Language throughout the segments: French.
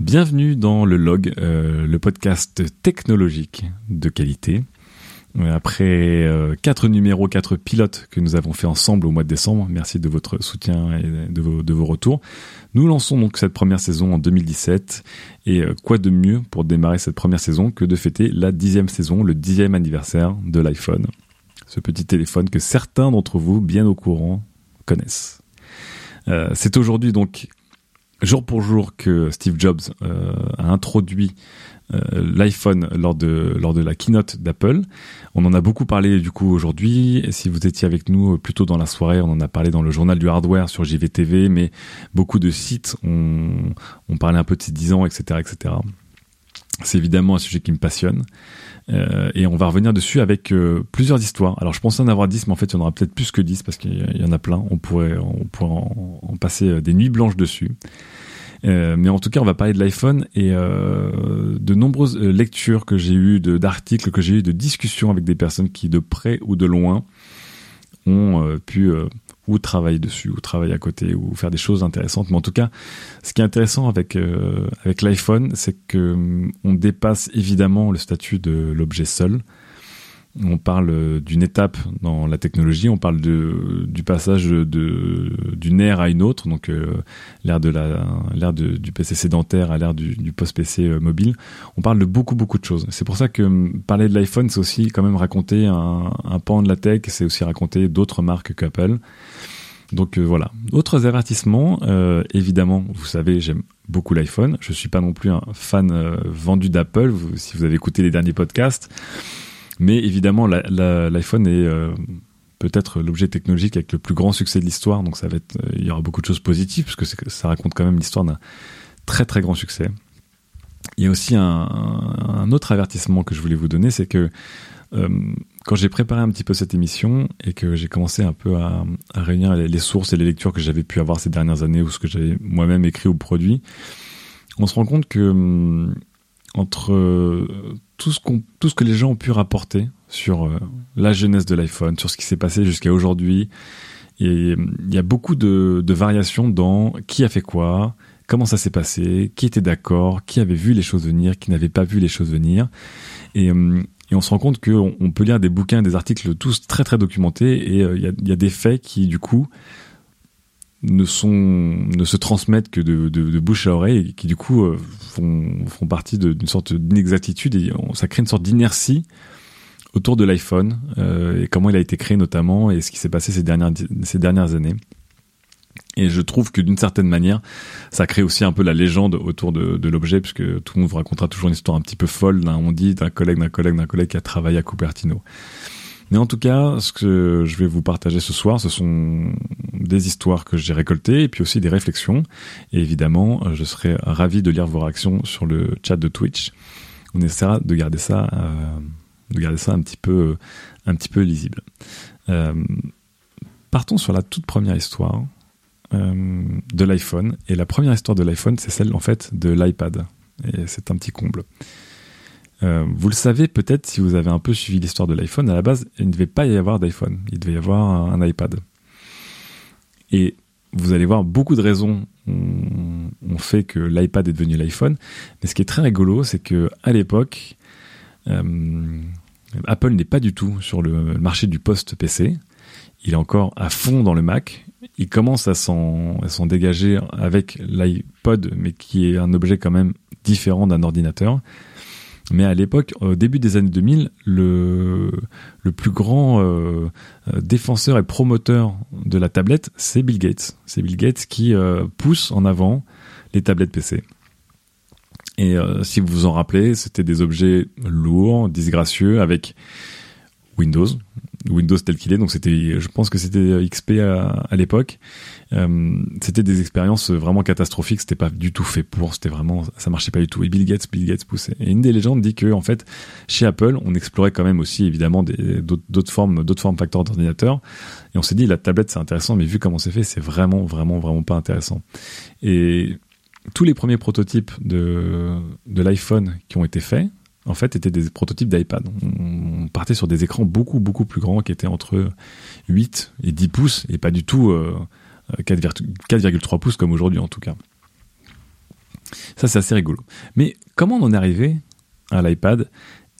Bienvenue dans le log, euh, le podcast technologique de qualité. Euh, après euh, quatre numéros, quatre pilotes que nous avons fait ensemble au mois de décembre, merci de votre soutien et de vos, de vos retours. Nous lançons donc cette première saison en 2017 et quoi de mieux pour démarrer cette première saison que de fêter la dixième saison, le dixième anniversaire de l'iPhone, ce petit téléphone que certains d'entre vous, bien au courant, connaissent. C'est aujourd'hui donc jour pour jour que Steve Jobs euh, a introduit euh, l'iPhone lors de lors de la keynote d'Apple. On en a beaucoup parlé du coup aujourd'hui. Si vous étiez avec nous euh, plus tôt dans la soirée, on en a parlé dans le journal du hardware sur JVTV, mais beaucoup de sites ont, ont parlé un peu de ces 10 ans, etc., etc. C'est évidemment un sujet qui me passionne. Euh, et on va revenir dessus avec euh, plusieurs histoires. Alors je pensais en avoir 10, mais en fait il y en aura peut-être plus que 10 parce qu'il y en a plein. On pourrait, on pourrait en, passer euh, des nuits blanches dessus. mais en tout cas, on va parler de l'iPhone et de nombreuses lectures que j'ai eues, d'articles que j'ai eues, de discussions avec des personnes qui, de près ou de loin, ont pu ou travailler dessus, ou travailler à côté, ou faire des choses intéressantes. Mais en tout cas, ce qui est intéressant avec euh, avec l'iPhone, c'est que hum, on dépasse évidemment le statut de l'objet seul. On parle d'une étape dans la technologie, on parle du passage d'une ère à une autre, donc euh, l'ère du PC sédentaire à l'ère du, post-PC euh, mobile. On parle de beaucoup beaucoup de choses. C'est pour ça que hum, parler de l'iPhone, c'est aussi quand même raconter un, pan de la tech, c'est aussi raconter d'autres marques qu'Apple. Donc euh, voilà. Autres avertissements, euh, évidemment, vous savez, j'aime beaucoup l'iPhone. Je suis pas non plus un fan euh, vendu d'Apple, si vous avez écouté les derniers podcasts. Mais évidemment, l'iPhone est peut-être l'objet technologique avec le plus grand succès de l'histoire. Donc ça va être, il y aura beaucoup de choses positives parce que ça raconte quand même l'histoire d'un très très grand succès. Il y a aussi un, autre avertissement que je voulais vous donner, c'est que euh, quand j'ai préparé un petit peu cette émission et que j'ai commencé un peu à, réunir les, sources et les lectures que j'avais pu avoir ces dernières années ou ce que j'avais moi-même écrit ou produit, on se rend compte que entre euh, tout ce, que les gens ont pu rapporter sur euh, la jeunesse de l'iPhone, sur ce qui s'est passé jusqu'à aujourd'hui, il y a beaucoup de, variations dans qui a fait quoi, comment ça s'est passé, qui était d'accord, qui avait vu les choses venir, qui n'avait pas vu les choses venir. Et, et on se rend compte qu'on on peut lire des bouquins, des articles tous très très documentés, et euh, il y, a, des faits qui du coup ne sont ne se transmettent que de, de, bouche à oreille, et qui du coup euh, font, font partie d'une sorte d'inexactitude, et ça crée une sorte d'inertie autour de l'iPhone euh, et comment il a été créé notamment et ce qui s'est passé ces dernières ces dernières années. Et je trouve que d'une certaine manière, ça crée aussi un peu la légende autour de, l'objet, puisque tout le monde vous racontera toujours une histoire un petit peu folle d'un on dit d'un collègue, d'un collègue, d'un collègue qui a travaillé à Cupertino. Mais en tout cas, ce que je vais vous partager ce soir, ce sont des histoires que j'ai récoltées et puis aussi des réflexions. Et évidemment, je serai ravi de lire vos réactions sur le chat de Twitch. On essaiera de garder ça, euh, de garder ça un petit peu, un petit peu lisible. Euh, partons sur la toute première histoire euh, de l'iPhone. Et la première histoire de l'iPhone, c'est celle en fait de l'iPad. Et c'est un petit comble. Euh, vous le savez peut-être si vous avez un peu suivi l'histoire de l'iPhone, à la base, il ne devait pas y avoir d'iPhone, il devait y avoir un, iPad. Et vous allez voir, beaucoup de raisons ont, fait que l'iPad est devenu l'iPhone. Mais ce qui est très rigolo, c'est que à l'époque, euh, Apple n'est pas du tout sur le marché du post-PC. Il est encore à fond dans le Mac il commence à s'en dégager avec l'iPod, mais qui est un objet quand même différent d'un ordinateur. Mais à l'époque, au début des années 2000, le, le plus grand euh, défenseur et promoteur de la tablette, c'est Bill Gates. C'est Bill Gates qui euh, pousse en avant les tablettes PC. Et euh, si vous vous en rappelez, c'était des objets lourds, disgracieux, avec Windows, Windows tel qu'il est. Donc c'était, je pense que c'était XP à, l'époque. Euh, c'était des expériences vraiment catastrophiques. C'était pas du tout fait pour. C'était vraiment, ça marchait pas du tout. Et Bill Gates, Bill Gates poussait. Et une des légendes dit que en fait, chez Apple, on explorait quand même aussi évidemment d'autres formes, d'autres formes facteurs d'ordinateur. Et on s'est dit la tablette c'est intéressant, mais vu comment c'est fait, c'est vraiment, vraiment, vraiment pas intéressant. Et tous les premiers prototypes de, de l'iPhone qui ont été faits, en fait, étaient des prototypes d'iPad. On partait sur des écrans beaucoup, beaucoup plus grands qui étaient entre 8 et 10 pouces et pas du tout 4,3 euh, pouces comme aujourd'hui en tout cas. Ça, c'est assez rigolo. Mais comment on en est arrivé à l'iPad?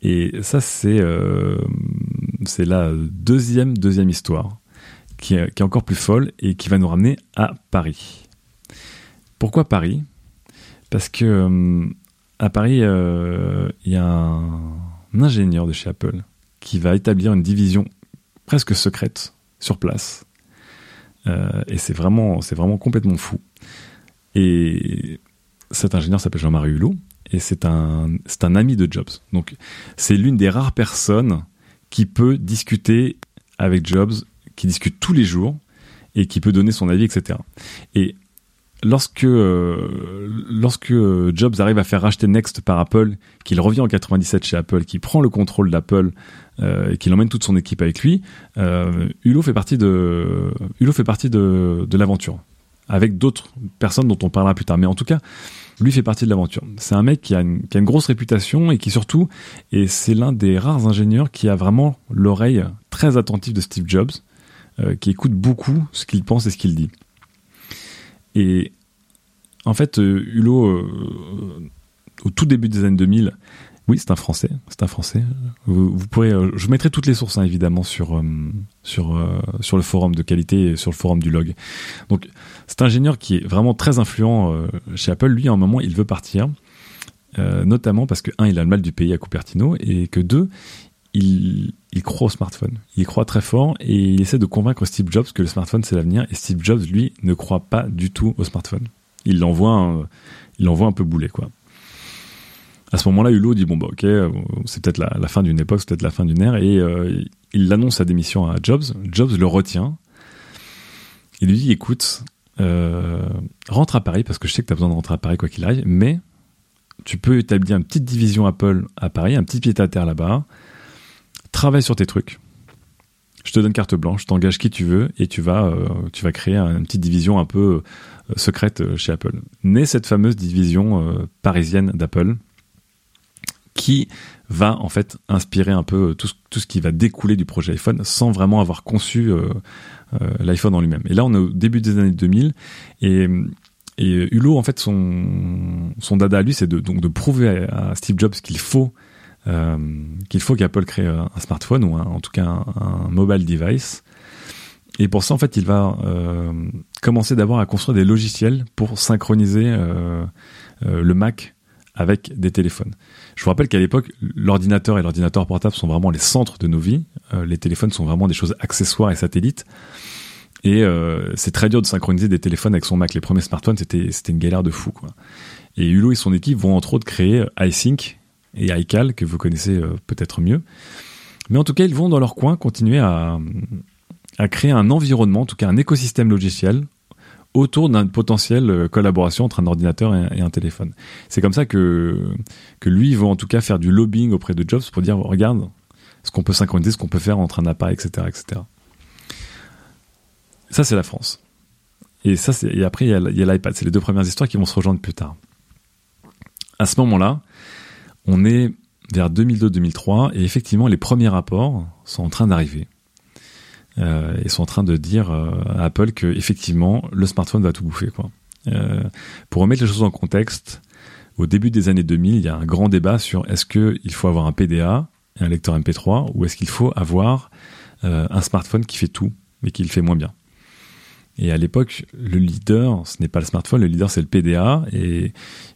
Et ça, c'est euh, la deuxième histoire qui est, qui est encore plus folle et qui va nous ramener à Paris. Pourquoi Paris? Parce que euh, à Paris, euh, il y a un, ingénieur de chez Apple qui va établir une division presque secrète sur place. Euh, et c'est vraiment, c'est vraiment complètement fou. Et cet ingénieur s'appelle Jean-Marie Hulot et c'est un, c'est un ami de Jobs. Donc c'est l'une des rares personnes qui peut discuter avec Jobs, qui discute tous les jours et qui peut donner son avis, etc. Et lorsque euh, lorsque Jobs arrive à faire racheter Next par Apple, qu'il revient en 97 chez Apple, qu'il prend le contrôle d'Apple euh, et qu'il emmène toute son équipe avec lui, euh, Hulot fait partie de l'aventure avec d'autres personnes dont on parlera plus tard. Mais en tout cas, lui fait partie de l'aventure. C'est un mec qui a, une, qui a une grosse réputation et qui surtout, et c'est l'un des rares ingénieurs qui a vraiment l'oreille très attentive de Steve Jobs, euh, qui écoute beaucoup ce qu'il pense et ce qu'il dit. Et en fait, euh, Hulot, euh, au tout début des années 2000, oui, c'est un Français, c'est un Français. Vous, vous pourrez, euh, je mettrai toutes les sources hein, évidemment sur sur sur le forum de qualité et sur le forum du log. Donc, c'est un ingénieur qui est vraiment très influent chez Apple. Lui, à un moment, il veut partir, notamment parce que un, il a le mal du pays à Cupertino et que deux, il, croit au smartphone. Il croit très fort et il essaie de convaincre Steve Jobs que le smartphone c'est l'avenir. Et Steve Jobs, lui, ne croit pas du tout au smartphone. Il l'envoie, un, il l'envoie un peu boulet, quoi. À ce moment-là, Hulot dit bon bah ok, c'est peut-être la, fin d'une époque, c'est peut-être la fin d'une ère, et euh, il annonce sa démission à Jobs. Jobs le retient. Il lui dit écoute, euh, rentre à Paris parce que je sais que tu as besoin de rentrer à Paris quoi qu'il arrive, mais tu peux établir une petite division Apple à Paris, un petit pied à terre là-bas travaille sur tes trucs. Je te donne carte blanche, t'engages qui tu veux et tu vas, euh, tu vas créer une petite division un peu euh, secrète euh, chez Apple. Née cette fameuse division parisienne d'Apple qui va en fait inspirer un peu tout, ce qui va découler du projet iPhone sans vraiment avoir conçu l'iPhone en lui-même. Et là, on est au début des années 2000 et Hulot, en fait, son, son dada à lui, c'est de, donc de prouver à Steve Jobs qu'il faut qu'il faut qu'Apple crée un smartphone ou en tout cas un, mobile device. Et pour ça, en fait, il va euh, commencer d'abord à construire des logiciels pour synchroniser euh, le Mac avec des téléphones. Je vous rappelle qu'à l'époque, l'ordinateur et l'ordinateur portable sont vraiment les centres de nos vies. les téléphones sont vraiment des choses accessoires et satellites. Et c'est très dur de synchroniser des téléphones avec son Mac. Les premiers smartphones, c'était une galère de fou. Et Hulot et son équipe vont entre autres créer iSync, et iCal, que vous connaissez euh, peut-être mieux. Mais en tout cas, ils vont dans leur coin continuer à, à créer un environnement, en tout cas un écosystème logiciel autour d'une potentielle euh, collaboration entre un ordinateur et un téléphone. C'est comme ça que, que lui va en tout cas faire du lobbying auprès de Jobs pour dire regarde ce qu'on peut synchroniser, ce qu'on peut faire entre un appareil, etc. etc. Ça, c'est la France. Et, ça, et après, il y a l'iPad. C'est les deux premières histoires qui vont se rejoindre plus tard. À ce moment-là, on est vers 2002-2003 et effectivement les premiers rapports sont en train d'arriver. Euh, et sont en train de dire euh, à Apple que effectivement le smartphone va tout bouffer quoi. Euh, pour remettre les choses en contexte, au début des années 2000, il y a un grand débat sur est-ce qu'il faut avoir un PDA et un lecteur MP3 ou est-ce qu'il faut avoir un smartphone qui fait tout mais qui le fait moins bien. Et à l'époque, le leader, ce n'est pas le smartphone, le leader c'est le PDA. Et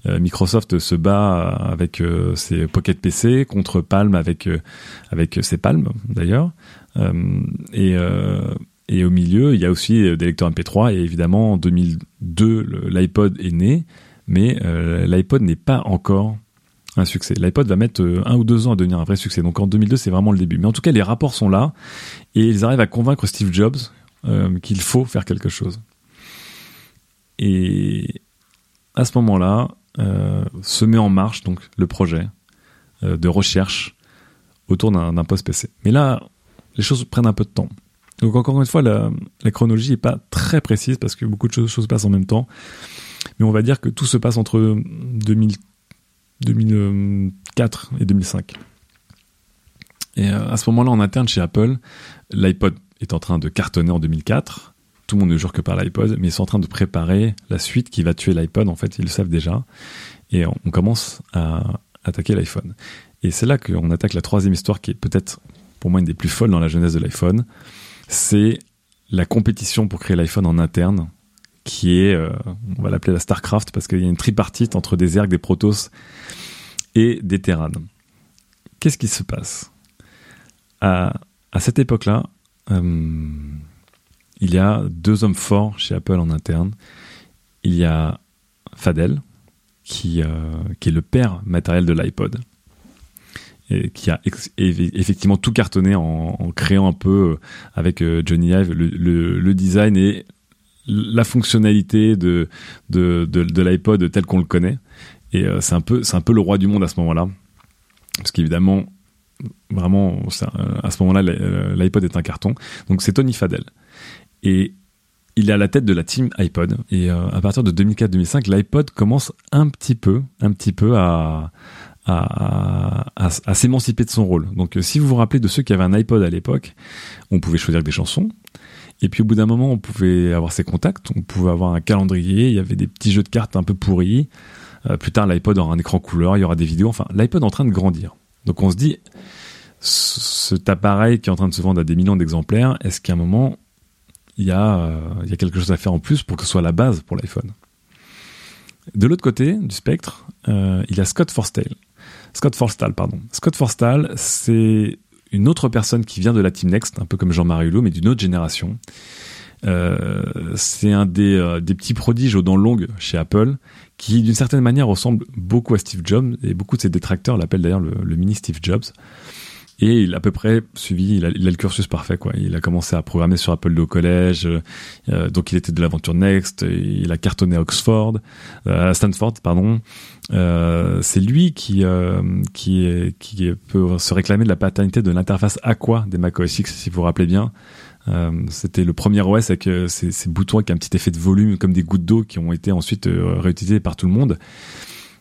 euh, Microsoft se bat avec euh, ses Pocket PC contre Palm avec euh, avec ses Palm d'ailleurs. et et au milieu, il y a aussi des lecteurs MP3. Et évidemment, en 2002, l'iPod est né, mais l'iPod n'est pas encore un succès. L'iPod va mettre un ou deux ans à devenir un vrai succès. Donc en 2002, c'est vraiment le début. Mais en tout cas, les rapports sont là et ils arrivent à convaincre Steve Jobs euh, qu'il faut faire quelque chose. Et à ce moment-là, euh, se met en marche donc le projet euh, de recherche autour d'un poste PC. Mais là, les choses prennent un peu de temps. Donc encore une fois, la, chronologie n'est pas très précise parce que beaucoup de choses, choses, passent en même temps. Mais on va dire que tout se passe entre 2000, 2004 et 2005. Et à ce moment-là, en interne chez Apple, l'iPod est en train de cartonner en 2004. Tout le monde ne jure que par l'iPod, mais ils sont en train de préparer la suite qui va tuer l'iPod. En fait, ils le savent déjà. et on commence à attaquer l'iPhone. Et c'est là qu'on attaque la troisième histoire qui est peut-être pour moi une des plus folles dans la jeunesse de l'iPhone. C'est la compétition pour créer l'iPhone en interne, qui est, euh, on va l'appeler la StarCraft, parce qu'il y a une tripartite entre des ergs, des Protos et des Terran. Qu'est-ce qui se passe? À, cette époque-là, il y a deux hommes forts chez Apple en interne. Il y a Fadel, qui, euh, qui est le père matériel de l'iPod, et qui a effectivement tout cartonné en, créant un peu euh, avec euh, Johnny Ive le, design et la fonctionnalité de, de, de, l'iPod tel qu'on le connaît. Et c'est un un peu le roi du monde à ce moment-là, parce qu'évidemment vraiment à ce moment-là l'iPod est un carton. Donc c'est Tony Fadel. Et il est à la tête de la team iPod. Et euh, à partir de 2004-2005, l'iPod commence un petit peu, un petit peu à, s'émanciper de son rôle. Donc euh, si vous vous rappelez de ceux qui avaient un iPod à l'époque, on pouvait choisir des chansons. Et puis au bout d'un moment, on pouvait avoir ses contacts, on pouvait avoir un calendrier, il y avait des petits jeux de cartes un peu pourris. Euh, plus tard, l'iPod aura un écran couleur, il y aura des vidéos. Enfin, l'iPod est en train de grandir. Donc on se dit, cet appareil qui est en train de se vendre à des millions d'exemplaires, est-ce qu'à un moment, il y, a, euh, quelque chose à faire en plus pour que ce soit la base pour l'iPhone? De l'autre côté du spectre, euh, il y a Scott Forstall. Scott Forstall, pardon. Scott Forstall, c'est une autre personne qui vient de la Team Next, un peu comme Jean-Marie Hulot, mais d'une autre génération. Euh, c'est un des, petits prodiges aux dents longues chez Apple, qui d'une certaine manière ressemble beaucoup à Steve Jobs, et beaucoup de ses détracteurs l'appellent d'ailleurs le, le, mini Steve Jobs. Et il a à peu près suivi, il a, le cursus parfait quoi. Il a commencé à programmer sur Apple au collège, euh, donc il était de l'aventure Next, il a cartonné à Oxford, euh, à Stanford pardon. Euh, c'est lui qui qui qui peut se réclamer de la paternité de l'interface Aqua des Mac OS X si vous vous rappelez bien. C'était le premier OS avec ces, ces, boutons avec un petit effet de volume comme des gouttes d'eau qui ont été ensuite réutilisés par tout le monde.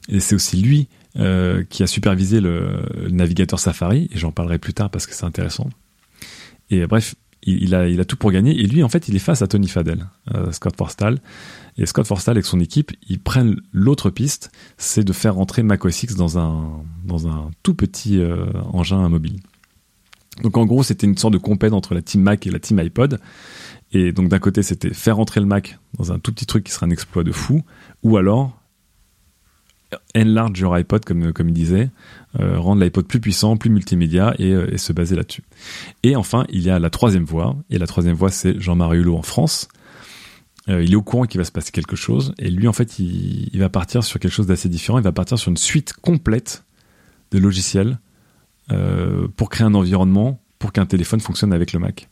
Et c'est aussi lui euh, qui a supervisé le, navigateur Safari, et j'en parlerai plus tard parce que c'est intéressant. Et bref, il, a, tout pour gagner, et lui, en fait, il est face à Tony Fadell, euh, Scott Forstall. Et Scott Forstall, avec son équipe, ils prennent l'autre piste, c'est de faire rentrer Mac OS X dans un, tout petit euh, engin mobile. Donc en gros, c'était une sorte de compète entre la team Mac et la team iPod. Et donc d'un côté, c'était faire rentrer le Mac dans un tout petit truc qui sera un exploit de fou, ou alors enlarge your iPod, comme, comme il disait, euh, rendre l'iPod plus puissant, plus multimédia et, euh, et se baser là-dessus. Et enfin, il y a la troisième voie, et la troisième voie, c'est Jean-Marie Hulot en France. Euh, il est au courant qu'il va se passer quelque chose, et lui, en fait, il va partir sur quelque chose d'assez différent. Il va partir sur une suite complète de logiciels euh, pour créer un environnement pour qu'un téléphone fonctionne avec le Mac.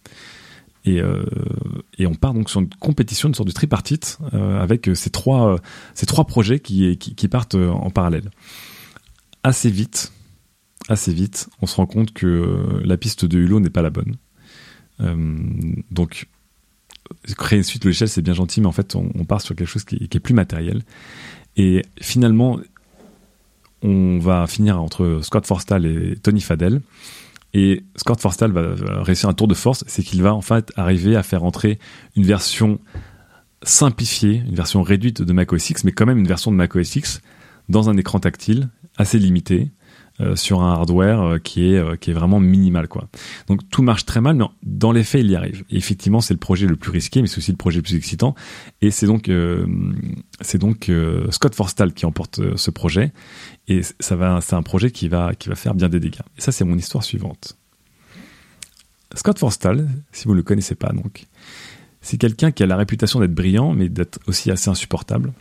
Et, euh, on part donc sur une compétition, une sorte de tripartite euh, avec ces trois, ces trois projets qui, qui, partent en parallèle. Assez vite, assez vite, on se rend compte que la piste de Hulot n'est pas la bonne. donc, créer une suite logicielle, c'est bien gentil, mais en fait, on, part sur quelque chose qui, est plus matériel. Et finalement, on va finir entre Scott Forstall et Tony Fadell et Scott Forstall va réussir un tour de force, c'est qu'il va en fait arriver à faire entrer une version simplifiée, une version réduite de Mac OS X, mais quand même une version de Mac OS X dans un écran tactile assez limité, euh, sur un hardware euh, qui est euh, qui est vraiment minimal quoi. Donc tout marche très mal, mais dans les faits il y arrive. Effectivement c'est le projet le plus risqué, mais c'est aussi le projet le plus excitant. Et c'est donc c'est donc Scott Forstall qui emporte ce projet. Et ça va c'est un projet qui va qui va faire bien des dégâts. Et ça c'est mon histoire suivante. Scott Forstall, si vous ne le connaissez pas donc, c'est quelqu'un qui a la réputation d'être brillant, mais d'être aussi assez insupportable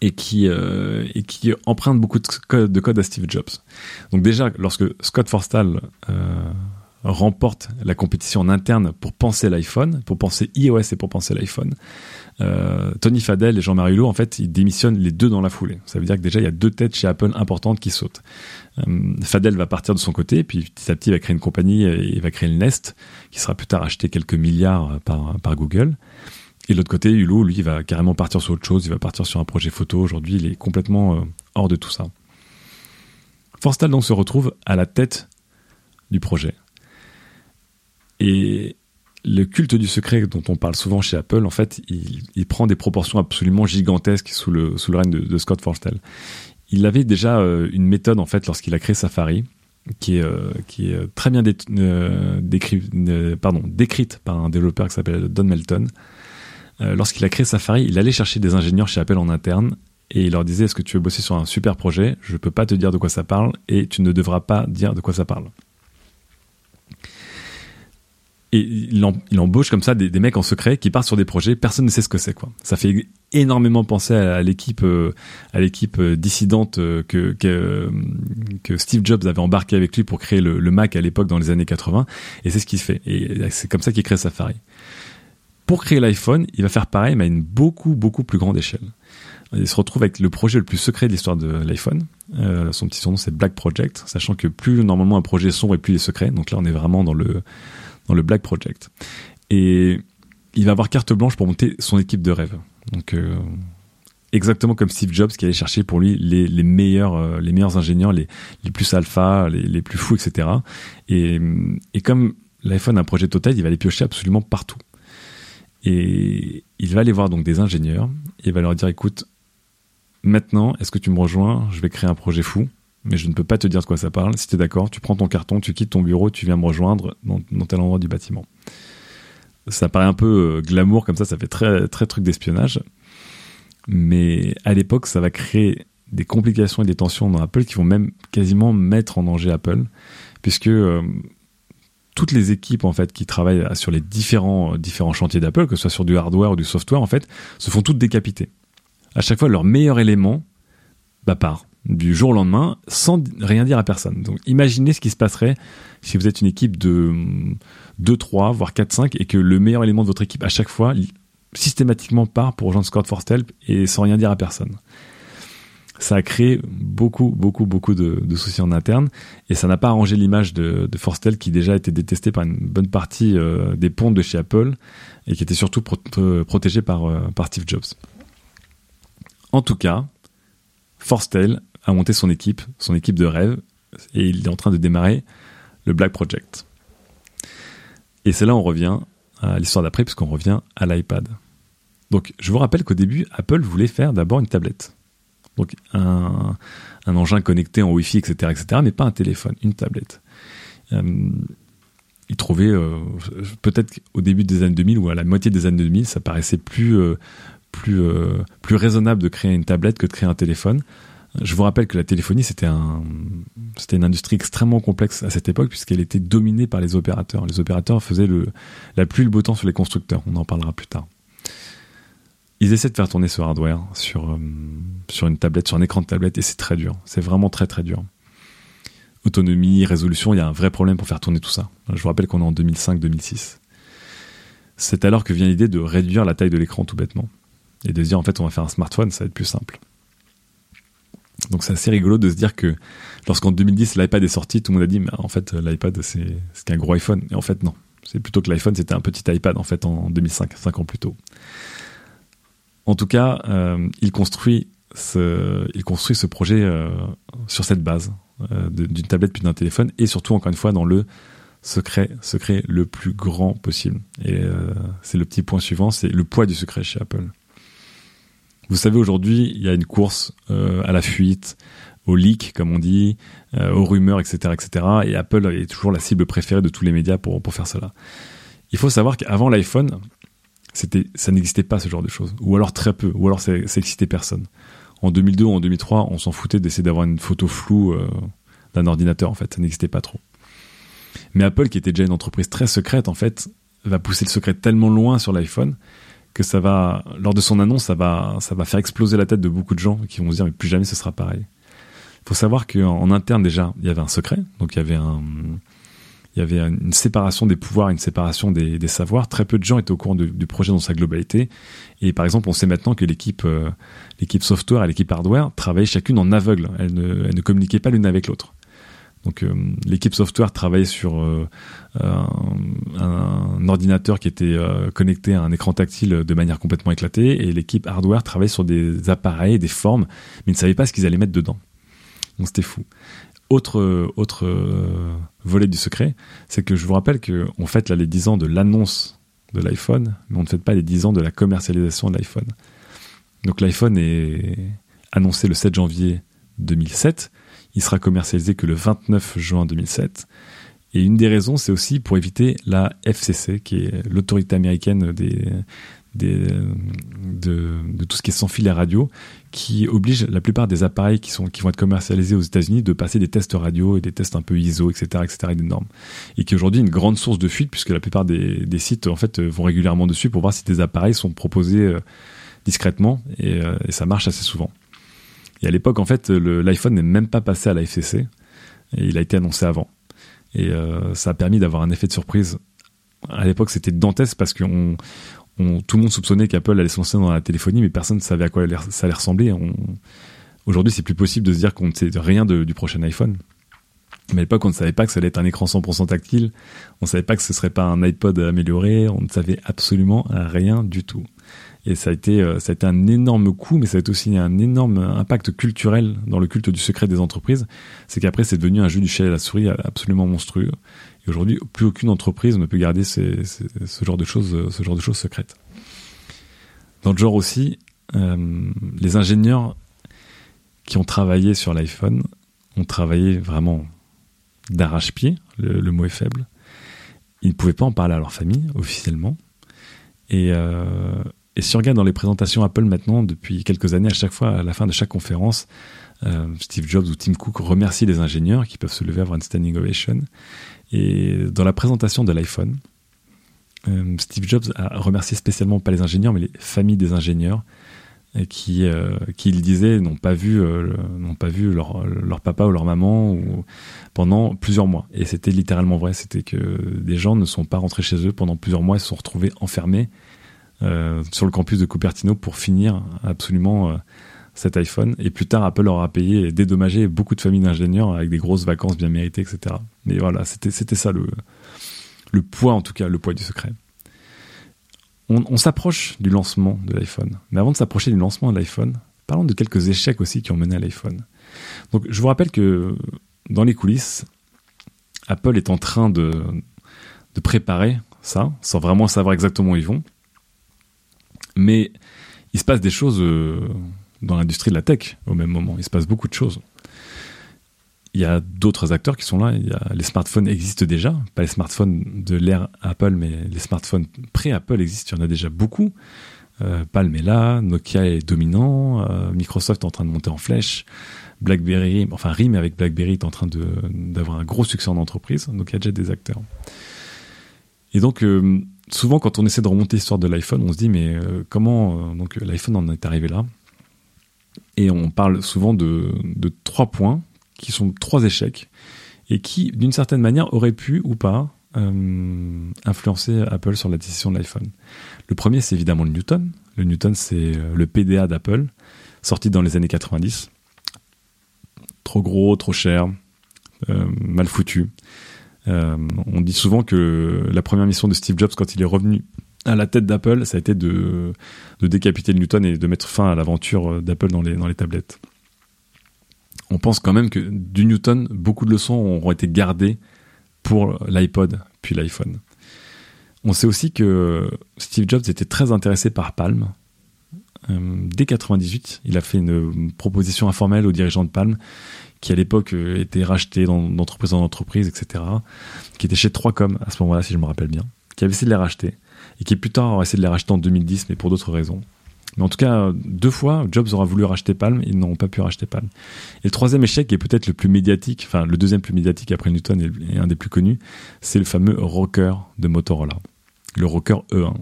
et qui euh, et qui emprunte beaucoup de code, de code à Steve Jobs. Donc déjà, lorsque Scott Forstall euh, remporte la compétition en interne pour penser l'iPhone, pour penser iOS et pour penser l'iPhone, euh, Tony Fadell et Jean-Marie Hulot, en fait, ils démissionnent les deux dans la foulée. Ça veut dire que déjà, il y a deux têtes chez Apple importantes qui sautent. Euh, Fadell va partir de son côté, puis petit à petit, il va créer une compagnie il va créer le Nest, qui sera plus tard acheté quelques milliards par, par Google. Et de l'autre côté, Hulot, lui, il va carrément partir sur autre chose, il va partir sur un projet photo. Aujourd'hui, il est complètement euh, hors de tout ça. Forstall donc se retrouve à la tête du projet. Et le culte du secret dont on parle souvent chez Apple, en fait, il, prend des proportions absolument gigantesques sous le, règne de, Scott Forstall. Il avait déjà euh, une méthode, en fait, lorsqu'il a créé Safari, qui est, euh, très bien décrite par un développeur qui s'appelle Don Melton. Lorsqu'il a créé Safari, il allait chercher des ingénieurs chez Apple en interne et il leur disait Est-ce que tu veux bosser sur un super projet? Je ne peux pas te dire de quoi ça parle et tu ne devras pas dire de quoi ça parle et il, embauche comme ça des, mecs en secret qui partent sur des projets, personne ne sait ce que c'est quoi. Ça fait énormément penser à, l'équipe euh, à l'équipe euh, dissidente euh, que, que, Steve Jobs avait embarqué avec lui pour créer le, Mac à l'époque dans les années 80 et c'est ce qu'il fait et c'est comme ça qu'il crée Safari. Pour créer l'iPhone, il va faire pareil mais à une beaucoup beaucoup plus grande échelle. Il se retrouve avec le projet le plus secret de l'histoire de l'iPhone. son petit surnom c'est Black Project, sachant que plus normalement un projet sombre et plus il est secret. Donc là on est vraiment dans le dans le Black Project. Et il va avoir carte blanche pour monter son équipe de rêve. Donc euh, exactement comme Steve Jobs qui allait chercher pour lui les, les meilleurs euh, les meilleurs ingénieurs, les, les plus alpha, les, les, plus fous, etc. Et, et comme l'iPhone a un projet total, il va les piocher absolument partout. Et il va aller voir donc des ingénieurs et il va leur dire écoute, maintenant, est-ce que tu me rejoins? Je vais créer un projet fou mais je ne peux pas te dire de quoi ça parle. Si tu es d'accord, tu prends ton carton, tu quittes ton bureau, tu viens me rejoindre dans, tel endroit du bâtiment. Ça paraît un peu euh, glamour comme ça, ça fait très, très truc d'espionnage. Mais à l'époque, ça va créer des complications et des tensions dans Apple qui vont même quasiment mettre en danger Apple, puisque euh, toutes les équipes en fait qui travaillent sur les différents, différents chantiers d'Apple, que ce soit sur du hardware ou du software, en fait, se font toutes décapiter. À chaque fois, leur meilleur élément bah, part du jour au lendemain sans rien dire à personne. Donc imaginez ce qui se passerait si vous êtes une équipe de 2, 3, voire 4, 5 et que le meilleur élément de votre équipe à chaque fois systématiquement part pour rejoindre Scott Forstelp et sans rien dire à personne. Ça a créé beaucoup, beaucoup, beaucoup de, soucis en interne et ça n'a pas arrangé l'image de, Forstel qui déjà était détesté par une bonne partie euh, des pontes de chez Apple et qui était surtout protégé par, euh, par Steve Jobs. En tout cas, Forstel a monté son équipe, son équipe de rêve, et il est en train de démarrer le Black Project. Et c'est là on revient à l'histoire d'après, puisqu'on revient à l'iPad. Donc je vous rappelle qu'au début, Apple voulait faire d'abord une tablette. Donc un, engin connecté en Wi-Fi, etc., etc., mais pas un téléphone, une tablette. Euh, il trouvait, euh, peut-être au début des années 2000 ou à la moitié des années 2000, ça paraissait plus, euh, plus, plus raisonnable de créer une tablette que de créer un téléphone. Je vous rappelle que la téléphonie, c'était un, une industrie extrêmement complexe à cette époque puisqu'elle était dominée par les opérateurs. Les opérateurs faisaient le, la pluie le beau temps sur les constructeurs. On en parlera plus tard. Ils essaient de faire tourner ce hardware sur, euh, sur une tablette, sur un écran de tablette et c'est très dur. C'est vraiment très très dur. Autonomie, résolution, il y a un vrai problème pour faire tourner tout ça. Je vous rappelle qu'on est en 2005-2006. C'est alors que vient l'idée de réduire la taille de l'écran tout bêtement et de se dire en fait on va faire un smartphone, ça va être plus simple. Donc c'est assez rigolo de se dire que lorsqu'en 2010 l'iPad est sorti, tout le monde a dit mais en fait l'iPad c'est qu'un gros iPhone. Et en fait non, c'est plutôt que l'iPhone c'était un petit iPad en fait en 2005, 5 ans plus tôt. En tout cas, euh, il construit ce, projet euh, sur cette base euh, d'une tablette puis d'un téléphone et surtout encore une fois dans le secret, le plus grand possible. Et c'est le petit point suivant, c'est le poids du secret chez Apple. Vous savez, aujourd'hui, il y a une course à la fuite, au leak, comme on dit, aux rumeurs, etc., etc. Et Apple est toujours la cible préférée de tous les médias pour faire cela. Il faut savoir qu'avant l'iPhone, ça n'existait pas ce genre de choses. Ou alors très peu, ou alors ça, ça excitait personne. En 2002 ou en 2003, on s'en foutait d'essayer d'avoir une photo floue euh, d'un ordinateur, en fait. Ça n'existait pas trop. Mais Apple, qui était déjà une entreprise très secrète, en fait, va pousser le secret tellement loin sur l'iPhone que ça va, lors de son annonce, ça va, ça va faire exploser la tête de beaucoup de gens qui vont se dire mais plus jamais ce sera pareil. Il faut savoir qu'en interne déjà, il y avait un secret, donc il y avait un, il y avait une séparation des pouvoirs, une séparation des, des savoirs. Très peu de gens étaient au courant du projet dans sa globalité. Et par exemple, on sait maintenant que l'équipe, euh, l'équipe software et l'équipe hardware travaillaient chacune en aveugle. Elles ne, elles ne communiquaient pas l'une avec l'autre. Donc euh, l'équipe software travaillait sur euh, un, ordinateur qui était euh, connecté à un écran tactile de manière complètement éclatée et l'équipe hardware travaillait sur des appareils, des formes, mais ne savait pas ce qu'ils allaient mettre dedans. Donc c'était fou. autre autre euh, volet du secret, c'est que je vous rappelle qu'on fête là les 10 ans de l'annonce de l'iPhone, mais on ne fête pas les 10 ans de la commercialisation de l'iPhone. Donc l'iPhone est annoncé le 7 janvier 2007, il sera commercialisé que le 29 juin 2007. Et une des raisons, c'est aussi pour éviter la FCC, qui est l'autorité américaine des, de, tout ce qui est sans fil et radio, qui oblige la plupart des appareils qui, vont être commercialisés aux États-Unis de passer des tests radio et des tests un peu ISO, etc., etc., et des normes. Et qui est aujourd'hui une grande source de fuite, puisque la plupart des, sites, en fait, vont régulièrement dessus pour voir si des appareils sont proposés euh, discrètement, et, euh, et, ça marche assez souvent. Et à l'époque, en fait, l'iPhone n'est même pas passé à la FCC, et il a été annoncé avant. Et euh, ça a permis d'avoir un effet de surprise. À l'époque, c'était dantesque parce tout le monde soupçonnait qu'Apple allait se lancer dans la téléphonie, mais personne ne savait à quoi ça allait ressembler. Aujourd'hui, c'est plus possible de se dire qu'on ne sait rien du prochain iPhone. Mais à l'époque, on ne savait pas que ça allait être un écran 100% tactile. On ne savait pas que ce serait pas un iPod amélioré. On ne savait absolument rien du tout. Et ça a été, euh, ça a été un énorme coup, mais ça a été aussi un énorme impact culturel dans le culte du secret des entreprises. C'est qu'après, c'est devenu un jeu du chat et la souris absolument monstrueux. Aujourd'hui, plus aucune entreprise ne peut garder ces, ce genre de choses, secrètes. Dans le genre aussi, euh, les ingénieurs qui ont travaillé sur l'iPhone ont travaillé vraiment d'arrache-pied, le, mot est faible. Ils ne pouvaient pas en parler à leur famille officiellement. Et, euh, et si on regarde dans les présentations Apple maintenant, depuis quelques années, à chaque fois, à la fin de chaque conférence, euh, Steve Jobs ou Tim Cook remercient les ingénieurs qui peuvent se lever avoir une standing ovation. Et dans la présentation de l'iPhone, euh, Steve Jobs a remercié spécialement pas les ingénieurs, mais les familles des ingénieurs qui, euh, qui il disait, n'ont pas vu, euh, pas vu leur, papa ou leur maman pendant plusieurs mois. Et c'était littéralement vrai. C'était que des gens ne sont pas rentrés chez eux pendant plusieurs mois et se sont retrouvés enfermés euh, sur le campus de Cupertino pour finir absolument euh, cet iPhone. Et plus tard, Apple aura payé et dédommagé beaucoup de familles d'ingénieurs avec des grosses vacances bien méritées, etc. Mais voilà, c'était ça le le poids en tout cas, le poids du secret. On, on s'approche du lancement de l'iPhone. Mais avant de s'approcher du lancement de l'iPhone, parlons de quelques échecs aussi qui ont mené à l'iPhone. Donc je vous rappelle que dans les coulisses, Apple est en train de, de préparer ça, sans vraiment savoir exactement où ils vont. Mais il se passe des choses euh, dans l'industrie de la tech au même moment. Il se passe beaucoup de choses. Il y a d'autres acteurs qui sont là. Les smartphones existent déjà, pas les smartphones de l'ère Apple, mais les smartphones pré-Apple existent. Il y en a déjà beaucoup. Euh, Palm est là, Nokia est dominant, euh, Microsoft est en train de monter en flèche, BlackBerry, enfin RIM avec BlackBerry est en train d'avoir un gros succès en entreprise. Donc il y a déjà des acteurs. Et donc euh, souvent, quand on essaie de remonter l'histoire de l'iPhone, on se dit mais comment l'iPhone en est arrivé là? Et on parle souvent de, trois points qui sont trois échecs et qui, d'une certaine manière, auraient pu ou pas euh, influencer Apple sur la décision de l'iPhone. Le premier, c'est évidemment le Newton. Le Newton, c'est euh, le PDA d'Apple, sorti dans les années 90. Trop gros, trop cher, euh, mal foutu. On dit souvent que la première mission de Steve Jobs quand il est revenu à la tête d'Apple, ça a été de, décapiter Newton et de mettre fin à l'aventure d'Apple dans les, dans les tablettes. On pense quand même que du Newton, beaucoup de leçons auront été gardées pour l'iPod puis l'iPhone. On sait aussi que Steve Jobs était très intéressé par Palm. Euh, dès 98, il a fait une proposition informelle aux dirigeants de Palm qui à l'époque euh, était racheté d'entreprise en entreprise, etc., qui était chez 3Com à ce moment-là, si je me rappelle bien, qui avait essayé de les racheter, et qui plus tard aura essayé de les racheter en 2010, mais pour d'autres raisons. Mais en tout cas, deux fois, Jobs aura voulu racheter Palm, ils n'ont pas pu racheter Palm. Et le troisième échec, est peut-être le plus médiatique, enfin le deuxième plus médiatique après Newton et un des plus connus, c'est le fameux Rocker de Motorola, le Rocker E1.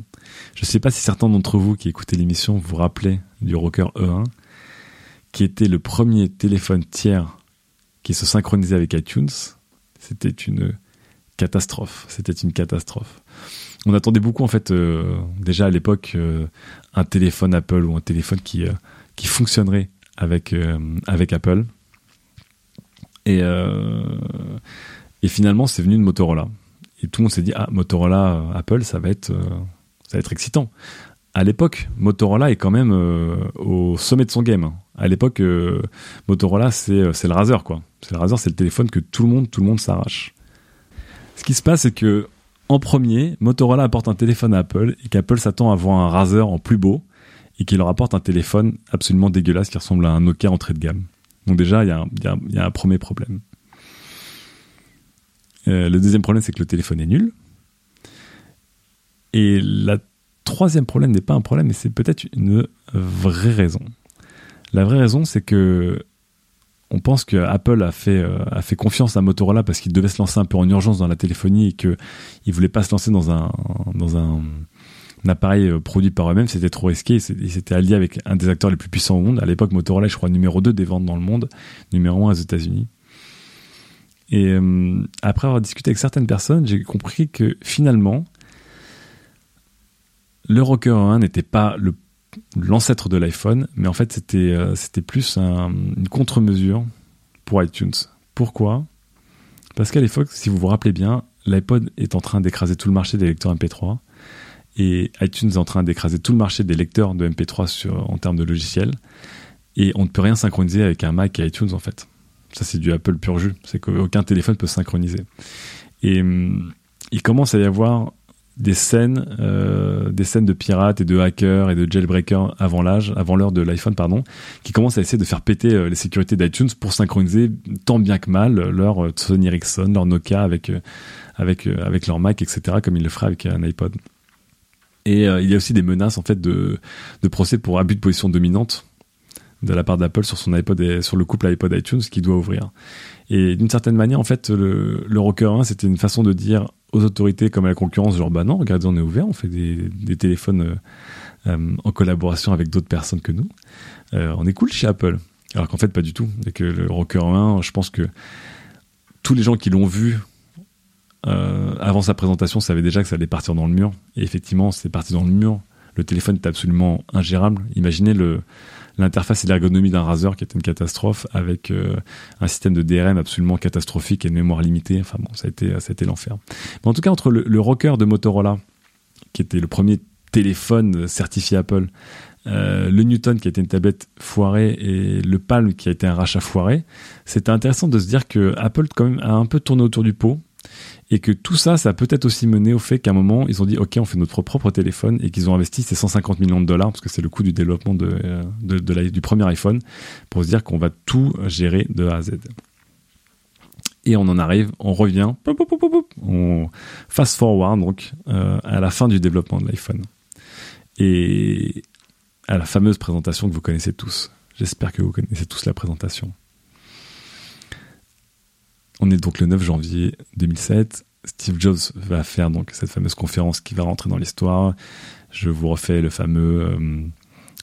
Je ne sais pas si certains d'entre vous qui écoutez l'émission vous rappelez du Rocker E1, qui était le premier téléphone tiers qui se synchronisait avec iTunes. C'était une catastrophe. C'était une catastrophe. On attendait beaucoup en fait euh, déjà à l'époque euh, un téléphone Apple ou un téléphone qui euh, qui fonctionnerait avec avec Apple. Et et finalement c'est venu de Motorola. Et tout le monde s'est dit ah Motorola Apple ça va être ça va être excitant. À l'époque Motorola est quand même au sommet de son game. À l'époque, Motorola, c'est c'est le Razer, quoi. C'est le Razer, c'est le téléphone que tout le monde, tout le monde s'arrache. Ce qui se passe, c'est que en premier, Motorola apporte un téléphone à Apple et qu'Apple s'attend à voir un Razer en plus beau et qu'il leur apporte un téléphone absolument dégueulasse qui ressemble à un Nokia entrée de gamme. Donc déjà, il y, a un premier problème. Euh, le deuxième problème, c'est que le téléphone est nul. Et le troisième problème n'est pas un problème, mais c'est peut-être une vraie raison. La vraie raison, c'est que on pense que Apple a fait euh, a fait confiance à Motorola parce qu'il devait se lancer un peu en urgence dans la téléphonie et que il voulait pas se lancer dans un appareil euh, produit par eux-mêmes, c'était trop risqué. Il s'était allié avec un des acteurs les plus puissants au monde. À l'époque, Motorola, je crois, numéro 2 des ventes dans le monde, numéro 1 aux États-Unis. Et euh, après avoir discuté avec certaines personnes, j'ai compris que finalement, le Rocker 1 n'était pas le l'ancêtre de l'iPhone, mais en fait c'était euh, c'était plus une contre-mesure pour iTunes. Pourquoi? Parce qu'à l'époque, si vous vous rappelez bien, l'iPod est en train d'écraser tout le marché des lecteurs MP3 et iTunes est en train d'écraser tout le marché des lecteurs de MP3 sur, en termes de logiciels et on ne peut rien synchroniser avec un Mac et iTunes en fait. Ça c'est du Apple pur jus, c'est qu'aucun téléphone peut synchroniser. Et hum, il commence à y avoir des scènes, euh, des scènes de pirates et de hackers et de jailbreakers avant l'âge, avant l'heure de l'iPhone, pardon, qui commencent à essayer de faire péter euh, les sécurités d'iTunes pour synchroniser tant bien que mal leur euh, Sony Ericsson, leur Nokia avec avec avec leur Mac, etc. Comme ils le feraient avec un iPod. Et il y a aussi des menaces en fait de de procès pour abus de position dominante de la part d'Apple sur son iPod et sur le couple iPod iTunes qui doit ouvrir. Et d'une certaine manière, en fait, le, le Rocker 1, c'était une façon de dire aux autorités comme à la concurrence, genre bah non, regardez, on est ouvert, on fait des, téléphones euh, euh, en collaboration avec d'autres personnes que nous. Euh, on est cool chez Apple. Alors qu'en fait, pas du tout. Et que le Rocker 1, je pense que tous les gens qui l'ont vu avant sa présentation savaient déjà que ça allait partir dans le mur. Et effectivement, c'est parti dans le mur. Le téléphone est absolument ingérable. Imaginez le, l'interface et l'ergonomie d'un Razer qui était une catastrophe avec euh, un système de DRM absolument catastrophique et une mémoire limitée. Enfin bon, ça a été, ça a été l'enfer. Mais en tout cas, entre le, Rocker de Motorola, qui était le premier téléphone certifié Apple, euh, le Newton qui a été une tablette foirée et le Palm qui a été un rachat foiré, c'était intéressant de se dire que Apple quand même a un peu tourné autour du pot et que tout ça, ça a peut-être aussi mené au fait qu'à un moment, ils ont dit, OK, on fait notre propre téléphone et qu'ils ont investi ces 150 millions de dollars, parce que c'est le coût du développement de, euh, du premier iPhone, pour se dire qu'on va tout gérer de A à Z. Et on en arrive, on revient, on fast forward donc euh, à la fin du développement de l'iPhone. Et à la fameuse présentation que vous connaissez tous. J'espère que vous connaissez tous la présentation. On est donc le 9 janvier 2007. Steve Jobs va faire donc cette fameuse conférence qui va rentrer dans l'histoire. Je vous refais le fameux, euh,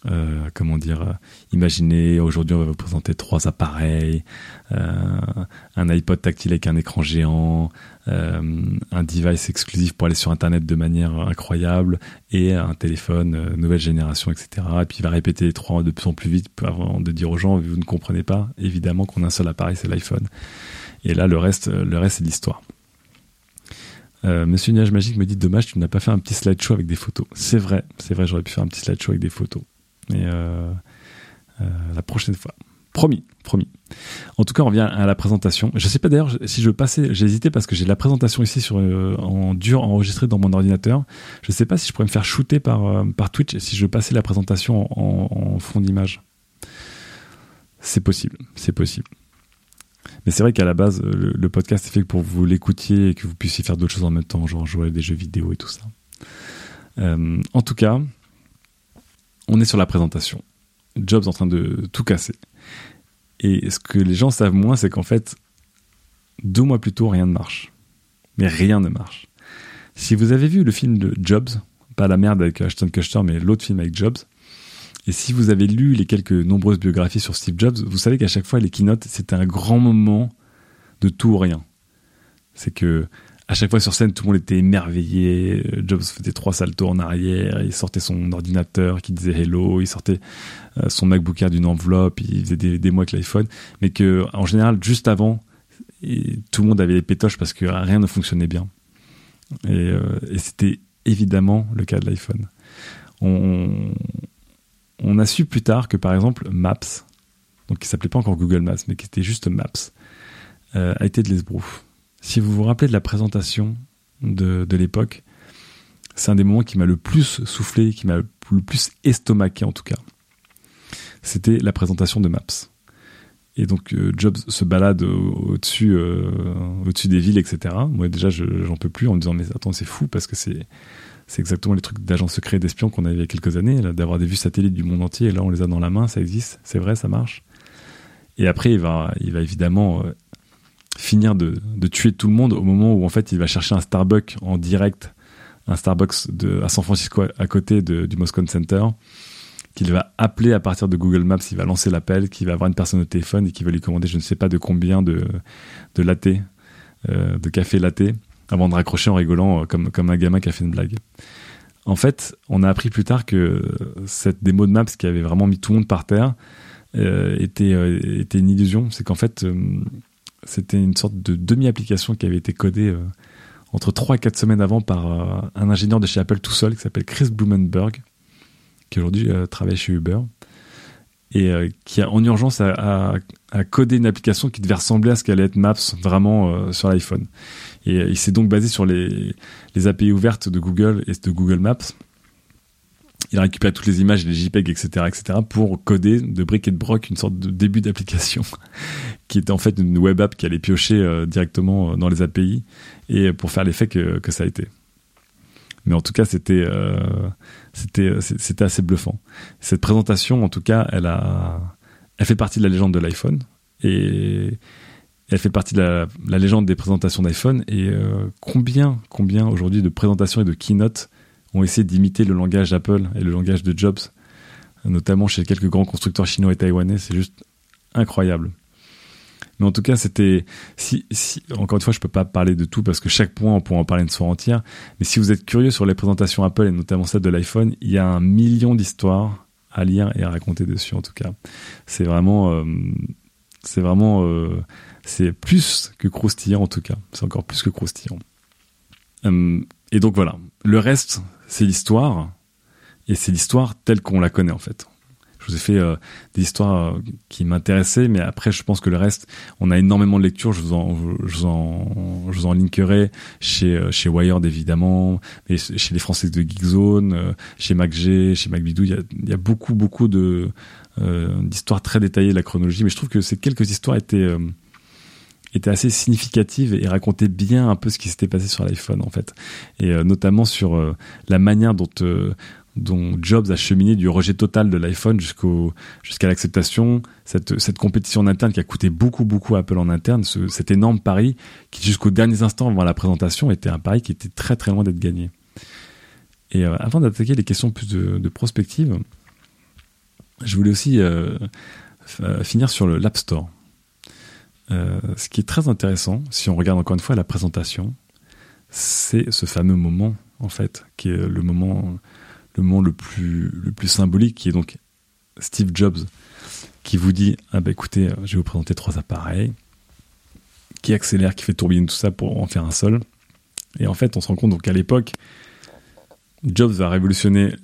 euh, comment dire, euh, imaginez, aujourd'hui on va vous présenter trois appareils, un iPod tactile avec un écran géant, un device exclusif pour aller sur Internet de manière incroyable et un téléphone nouvelle génération, etc. Et puis il va répéter les trois de plus en plus vite avant de dire aux gens, vous ne comprenez pas, évidemment qu'on a un seul appareil, c'est l'iPhone. Et là, le reste, le reste, c'est l'histoire. Euh, Monsieur Nuage Magique me dit dommage, tu n'as pas fait un petit slideshow avec des photos. C'est vrai, c'est vrai, j'aurais pu faire un petit slideshow avec des photos. Mais euh, euh, la prochaine fois. Promis, promis. En tout cas, on revient à la présentation. Je sais pas d'ailleurs si je passais, j'ai hésité parce que j'ai la présentation ici sur en dur enregistrée dans mon ordinateur. Je sais pas si je pourrais me faire shooter par par Twitch si je passais la présentation en fond d'image. C'est possible, c'est possible. Mais c'est vrai qu'à la base, euh, le, podcast est fait pour que vous l'écoutiez et que vous puissiez faire d'autres choses en même temps, genre jouer à des jeux vidéo et tout ça. Euh, en tout cas, on est sur la présentation. Jobs en train de tout casser. Et ce que les gens savent moins, c'est qu'en fait, deux mois plus tôt, rien ne marche. Mais rien ne marche. Si vous avez vu le film de Jobs, pas la merde avec Ashton Kutcher, mais l'autre film avec Jobs, et si vous avez lu les quelques nombreuses biographies sur Steve Jobs, vous savez qu'à chaque fois, les keynotes, c'était un grand moment de tout ou rien. C'est que à chaque fois sur scène, tout le monde était émerveillé. Jobs faisait trois saltos en arrière. Il sortait son ordinateur qui disait hello. Il sortait euh, son MacBook Air d'une enveloppe. Il faisait des démos avec l'iPhone. Mais que, en général, juste avant, tout le monde avait les pétoches parce que rien ne fonctionnait bien. Et, euh, et c'était évidemment le cas de l'iPhone. On, on a su plus tard que par exemple Maps, donc qui s'appelait pas encore Google Maps, mais qui était juste Maps, a été de l'esbrouf. Si vous vous rappelez de la présentation de, de l'époque, c'est un des moments qui m'a le plus soufflé, qui m'a le plus estomaqué en tout cas. C'était la présentation de Maps. Et donc euh, Jobs se balade au-dessus euh, au-dessus des villes, etc. Moi déjà j'en peux plus en me disant mais attends c'est fou parce que c'est c'est exactement les trucs d'agents secrets d'espions qu'on avait il y a quelques années, d'avoir des vues satellites du monde entier, et là on les a dans la main, ça existe, c'est vrai, ça marche. Et après il va, il va évidemment euh, finir de, de, tuer tout le monde au moment où en fait il va chercher un Starbucks en direct, un Starbucks à San Francisco à côté du Moscone Center qu'il va appeler à partir de Google Maps, il va lancer l'appel, qu'il va avoir une personne au téléphone et qui va lui commander je ne sais pas de combien de, de latte, euh, de café latte, avant de raccrocher en rigolant euh, comme, comme un gamin qui a fait une blague. En fait, on a appris plus tard que cette démo de Maps qui avait vraiment mis tout le monde par terre euh, était, euh, était une illusion. C'est qu'en fait, c'était une sorte de demi-application qui avait été codée entre 3 et 4 semaines avant par un ingénieur de chez Apple tout seul qui s'appelle Chris Blumenberg qui aujourd'hui travaille chez Uber, et qui a en urgence à, coder une application qui devait ressembler à ce qu'allait être Maps vraiment sur l'iPhone. Et il s'est donc basé sur les, les API ouvertes de Google et de Google Maps. Il a récupéré toutes les images, les JPEG, etc., etc., pour coder de briques et de broc une sorte de début d'application qui était en fait une web app qui allait piocher directement dans les API et pour faire l'effet que, que ça a été. Mais en tout cas, c'était c'était euh, c'était assez bluffant. Cette présentation, en tout cas, elle a, elle fait partie de la légende de l'iPhone et elle fait partie de la, légende des présentations d'iPhone. Et euh, combien, combien aujourd'hui de présentations et de keynote ont essayé d'imiter le langage d'Apple et le langage de Jobs, notamment chez quelques grands constructeurs chinois et taïwanais. C'est juste incroyable. Mais en tout cas, c'était encore une fois, je peux pas parler de tout parce que chaque point on pourrait en parler une soirée entière. Mais si vous êtes curieux sur les présentations Apple et notamment celle de l'iPhone, il y a un million d'histoires à lire et à raconter dessus. En tout cas, c'est vraiment, euh, c'est vraiment, euh, c'est plus que croustillant en tout cas. C'est encore plus que croustillant. Euh, et donc voilà, le reste, c'est l'histoire et c'est l'histoire telle qu'on la connaît en fait je vous ai fait euh, des histoires euh, qui m'intéressaient, mais après, je pense que le reste, on a énormément de lectures. Je vous en, je vous en, je vous en linkerai chez euh, chez Wired évidemment, mais chez les Français de Geekzone, chez MacG, chez MacBidou. Il y a, y a beaucoup beaucoup d'histoires très détaillées de la chronologie, mais je trouve que ces quelques histoires étaient étaient assez significatives et racontaient bien un peu ce qui s'était passé sur l'iPhone en fait, et notamment sur la manière dont dont Jobs a cheminé du rejet total de l'iPhone jusqu'à l'acceptation, cette, compétition en interne qui a coûté beaucoup beaucoup à Apple en interne, ce, cet énorme pari qui jusqu'aux derniers instants avant la présentation était un pari qui était très très loin d'être gagné. Et euh, avant d'attaquer les questions plus de, prospective, je voulais aussi euh, euh finir sur l'App Store. Euh, ce qui est très intéressant, si on regarde encore une fois la présentation, c'est ce fameux moment en fait, qui est le moment le moment le plus, le plus symbolique, qui est donc Steve Jobs, qui vous dit Ah bah écoutez, je vais vous présenter trois appareils, qui accélère, qui fait tourbillonner tout ça pour en faire un seul. Et en fait, on se rend compte qu'à l'époque, Jobs va révolutionner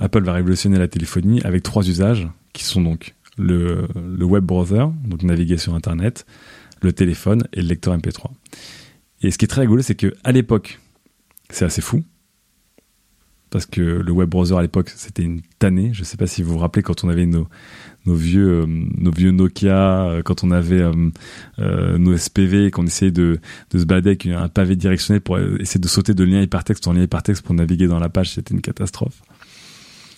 Apple va révolutionner la téléphonie avec trois usages qui sont donc le, le web browser, donc naviguer sur Internet, le téléphone et le lecteur MP3. Et ce qui est très rigolo, c'est que à l'époque, c'est assez fou, parce que le web browser à l'époque c'était une tannée. Je sais pas si vous vous rappelez quand on avait nos, nos vieux euh, nos vieux Nokia, euh, quand on avait euh, nos SPV, qu'on essayait de, de se balader avec un pavé directionnel pour essayer de sauter de lien hypertexte en lien hypertexte pour naviguer dans la page, c'était une catastrophe.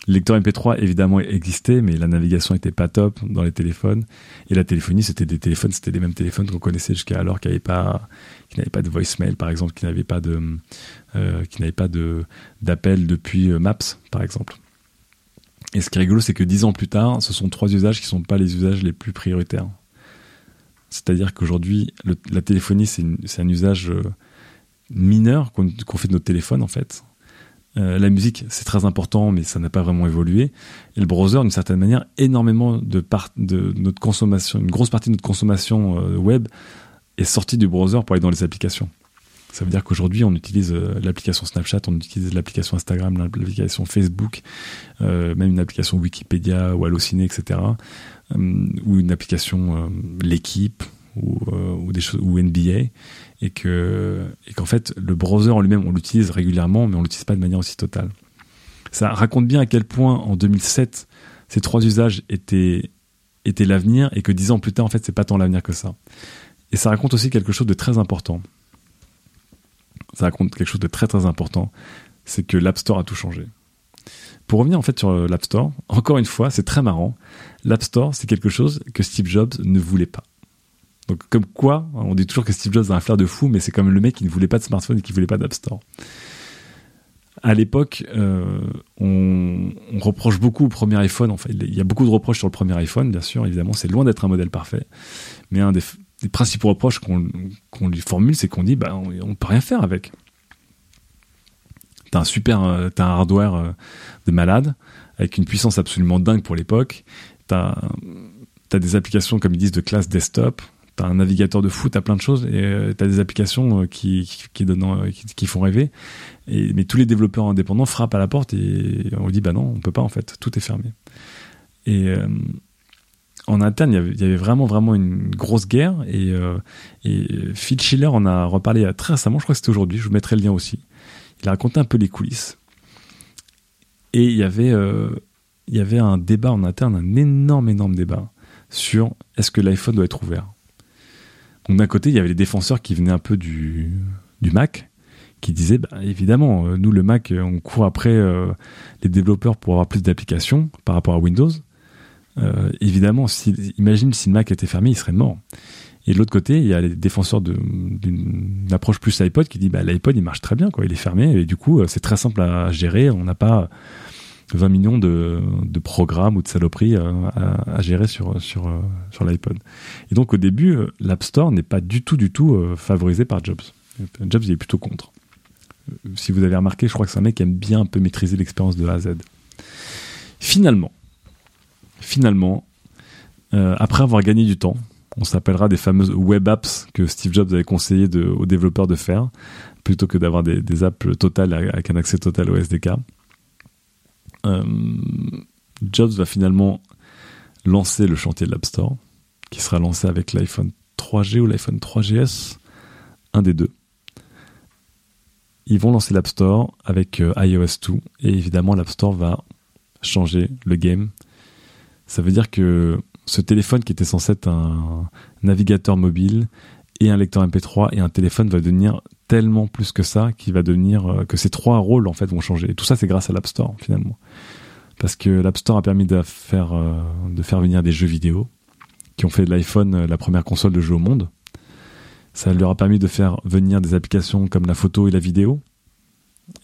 Le lecteur MP3 évidemment existait, mais la navigation était pas top dans les téléphones. Et la téléphonie, c'était des téléphones, c'était les mêmes téléphones qu'on connaissait jusqu'à alors, qui n'avaient pas, de voicemail par exemple, qui n'avaient pas de, euh, qui n'avaient pas de d'appel depuis euh, Maps par exemple. Et ce qui est rigolo, c'est que dix ans plus tard, ce sont trois usages qui sont pas les usages les plus prioritaires. C'est-à-dire qu'aujourd'hui, la téléphonie, c'est un usage euh, mineur qu'on fait de notre téléphone en fait euh, la musique, c'est très important, mais ça n'a pas vraiment évolué. Et le browser, d'une certaine manière, énormément de, notre consommation, une grosse partie de notre consommation euh, web est sortie du browser pour aller dans les applications. Ça veut dire qu'aujourd'hui, on utilise euh, l'application Snapchat, on utilise l'application Instagram, l'application Facebook, même une application Wikipédia ou Allociné, etc. ou une application L'équipe ou, ou NBA, et que et qu'en fait, le browser en lui-même, on l'utilise régulièrement, mais on l'utilise pas de manière aussi totale. Ça raconte bien à quel point en 2007 ces trois usages étaient étaient l'avenir et que dix ans plus tard, en fait, c'est pas tant l'avenir que ça. Et ça raconte aussi quelque chose de très important. Ça raconte quelque chose de très très important, c'est que l'App Store a tout changé. Pour revenir en fait sur euh, l'App Store, encore une fois, c'est très marrant. L'App Store, c'est quelque chose que Steve Jobs ne voulait pas. Donc comme quoi, on dit toujours que Steve Jobs a un flair de fou, mais c'est comme le mec qui ne voulait pas de smartphone et qui ne voulait pas d'App Store à l'époque, euh, on, reproche beaucoup au premier iPhone. Enfin, il y a beaucoup de reproches sur le premier iPhone, bien sûr. Évidemment, c'est loin d'être un modèle parfait. Mais un des, principaux reproches qu'on lui formule, c'est qu'on dit, bah, on, ne peut rien faire avec. T'as un super, euh, un hardware euh, de malade avec une puissance absolument dingue pour l'époque. T'as as des applications, comme ils disent, de classe desktop t'as un navigateur de foot, t'as plein de choses et euh, t'as des applications euh, qui donnent, euh, qui, font rêver. Mais tous les développeurs indépendants frappent à la porte et on dit bah non, on peut pas en fait, tout est fermé. Et en interne, il y, avait, vraiment vraiment une grosse guerre et Phil Schiller en a reparlé très récemment, je crois que c'était aujourd'hui, je vous mettrai le lien aussi. Il a raconté un peu les coulisses. Et il y avait il y avait un débat en interne, un énorme énorme débat sur est-ce que l'iPhone doit être ouvert. D'un côté, il y avait les défenseurs qui venaient un peu du, du Mac, qui disaient, bah, évidemment, euh, nous le Mac, euh, on court après euh, les développeurs pour avoir plus d'applications par rapport à Windows. évidemment, si, imagine si le Mac était fermé, il serait mort. Et de l'autre côté, il y a les défenseurs d'une approche plus iPod qui dit bah, l'iPod il marche très bien, quoi, il est fermé et du coup c'est très simple à gérer. On n'a pas 20 millions de, programmes ou de saloperies à, à, gérer sur, sur, sur l'iPod. Et donc au début, euh, l'App Store n'est pas du tout, du tout euh, favorisé par Jobs. Jobs il est plutôt contre. Euh, si vous avez remarqué, je crois que c'est un mec qui aime bien un peu maîtriser l'expérience de A à Z. Finalement, finalement, euh, après avoir gagné du temps, on s'appellera des fameuses web apps que Steve Jobs avait conseillé aux développeurs de faire, plutôt que d'avoir des, apps totales avec un accès total au SDK. Euh, Jobs va finalement lancer le chantier de l'App Store, qui sera lancé avec l'iPhone 3G ou l'iPhone 3GS, un des deux. Ils vont lancer l'App Store avec euh, iOS 2 et évidemment l'App Store va changer le game. Ça veut dire que ce téléphone qui était censé être un navigateur mobile et un lecteur MP3 et un téléphone va devenir tellement plus que ça qu'il va devenir euh, que ces trois rôles en fait vont changer. Et tout ça c'est grâce à l'App Store finalement. Parce que l'App Store a permis de faire euh, de faire venir des jeux vidéo qui ont fait de l'iPhone euh, la première console de jeu au monde. Ça leur a permis de faire venir des applications comme la photo et la vidéo.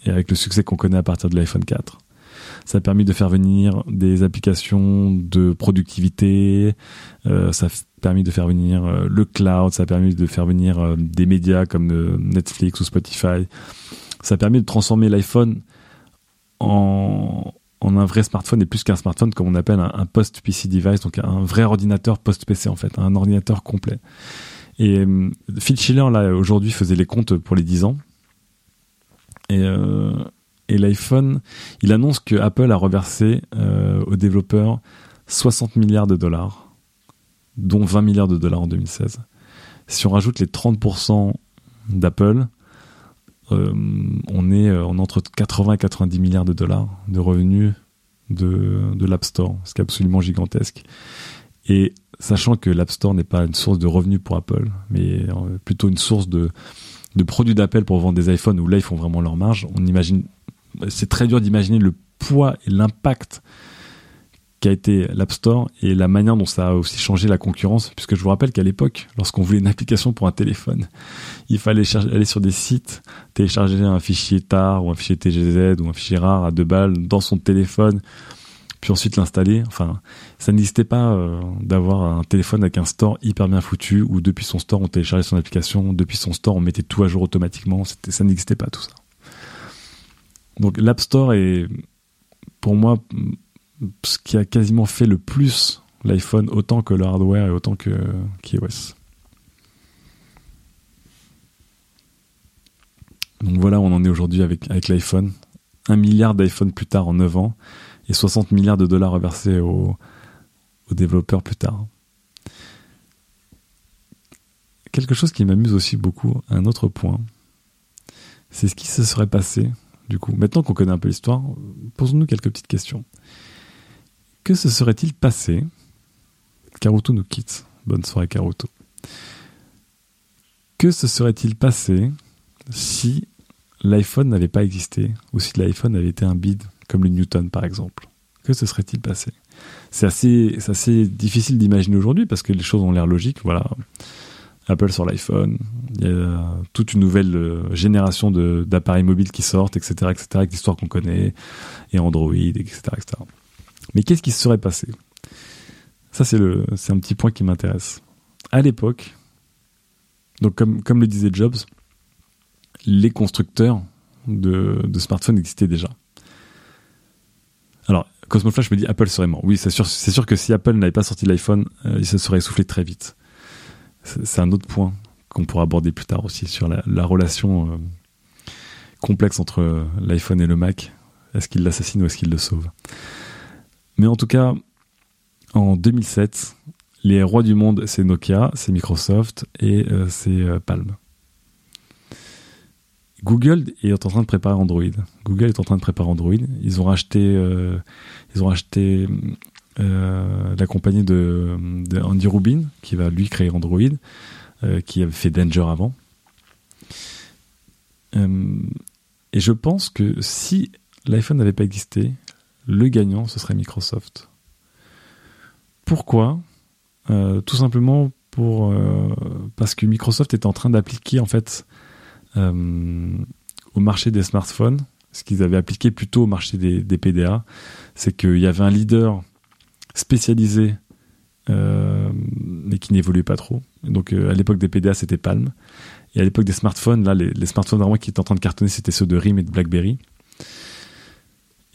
Et avec le succès qu'on connaît à partir de l'iPhone 4. Ça a permis de faire venir des applications de productivité. Permis de faire venir euh, le cloud. Ça a permis de faire venir euh, des médias comme euh, Netflix ou Spotify. Ça a permis de transformer l'iPhone en, un vrai smartphone et plus qu'un smartphone comme on appelle un, post-PC device, donc un vrai ordinateur post-PC en fait, un ordinateur complet. Et Phil Schiller là aujourd'hui faisait les comptes pour les 10 ans. Et, l'iPhone, il annonce que Apple a reversé aux développeurs 60 milliards de dollars, dont 20 milliards de dollars en 2016. Si on rajoute les 30% d'Apple, euh, on est euh, en entre 80 et 90 milliards de dollars de revenus de, de l'App Store, ce qui est absolument gigantesque. Et sachant que l'App Store n'est pas une source de revenus pour Apple, mais euh, plutôt une source de, de produits d'appel pour vendre des iPhones où là ils font vraiment leur marge, on imagine, c'est très dur d'imaginer le poids et l'impact a été l'App Store et la manière dont ça a aussi changé la concurrence, puisque je vous rappelle qu'à l'époque, lorsqu'on voulait une application pour un téléphone, il fallait aller sur des sites, télécharger un fichier TAR ou un fichier TGZ ou un fichier rare à deux balles dans son téléphone, puis ensuite l'installer. Enfin, ça n'existait pas euh, d'avoir un téléphone avec un store hyper bien foutu où depuis son store on téléchargeait son application, depuis son store on mettait tout à jour automatiquement. Ça n'existait pas tout ça. Donc l'App Store est pour moi ce qui a quasiment fait le plus l'iPhone autant que le hardware et autant que qu'iOS. Donc voilà, on en est aujourd'hui avec, avec l'iPhone. Un milliard d'iPhone plus tard en 9 ans et 60 milliards de dollars reversés aux, aux développeurs plus tard. Quelque chose qui m'amuse aussi beaucoup, un autre point, c'est ce qui se serait passé, du coup, maintenant qu'on connaît un peu l'histoire, posons-nous quelques petites questions. Que se serait-il passé Karuto nous quitte. Bonne soirée Karuto. Que se serait-il passé si l'iPhone n'avait pas existé ou si l'iPhone avait été un bid comme le Newton par exemple? Que se serait-il passé? C'est assez, difficile d'imaginer aujourd'hui parce que les choses ont l'air logiques. Voilà, Apple sur l'iPhone, il y a toute une nouvelle euh, génération d'appareils mobiles qui sortent, etc., etc., avec l'histoire qu'on connaît, et Android, etc., etc. Mais qu'est-ce qui se serait passé? Ça, c'est un petit point qui m'intéresse. À l'époque, comme, le disait Jobs, les constructeurs de, smartphones existaient déjà. Alors, Cosmo Flash me dit Apple serait mort. Oui, c'est sûr, c'est sûr que si Apple n'avait pas sorti l'iPhone, euh, il se serait essoufflé très vite. C'est un autre point qu'on pourra aborder plus tard aussi sur la, relation euh, complexe entre euh, l'iPhone et le Mac. Est-ce qu'il l'assassine ou est-ce qu'il le sauve? Mais en tout cas, en 2007, les rois du monde, c'est Nokia, c'est Microsoft et euh, c'est Palm. Google est en train de préparer Android. Google est en train de préparer Android. Ils ont racheté, racheté la compagnie de, Andy Rubin, qui va lui créer Android. Euh, qui avait fait Danger avant. Euh, et je pense que si l'iPhone n'avait pas existé, le gagnant, ce serait Microsoft. Pourquoi? Euh, Tout simplement pour, parce que Microsoft est en train d'appliquer en fait au marché des smartphones ce qu'ils avaient appliqué plutôt au marché des, PDA, c'est qu'il y avait un leader spécialisé euh, mais qui n'évoluait pas trop. Donc euh, à l'époque des PDA, c'était Palm. Et à l'époque des smartphones, là, les, smartphones vraiment qui étaient en train de cartonner, c'était ceux de RIM et de BlackBerry.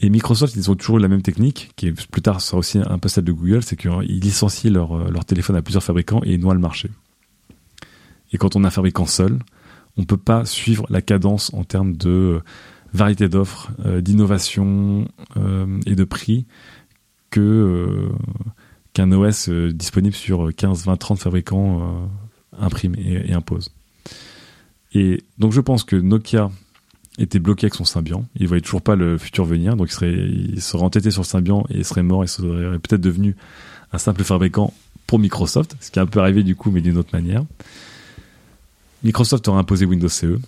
Et Microsoft, ils ont toujours eu la même technique, qui plus tard sera aussi un peu celle de Google, c'est qu'ils licencient leur, euh, leur téléphone à plusieurs fabricants et ils noient le marché. Et quand on a un fabricant seul, on peut pas suivre la cadence en termes de variété d'offres, d'innovation et de prix que qu'un OS euh, disponible sur 15, 20, 30 fabricants euh, imprime et, impose. Et donc je pense que Nokia était bloqué avec son Symbian. Il voyait toujours pas le futur venir, donc il serait, il serait entêté sur le Symbian et il serait mort et serait peut-être devenu un simple fabricant pour Microsoft, ce qui est un peu arrivé du coup, mais d'une autre manière. Microsoft aurait imposé Windows CE.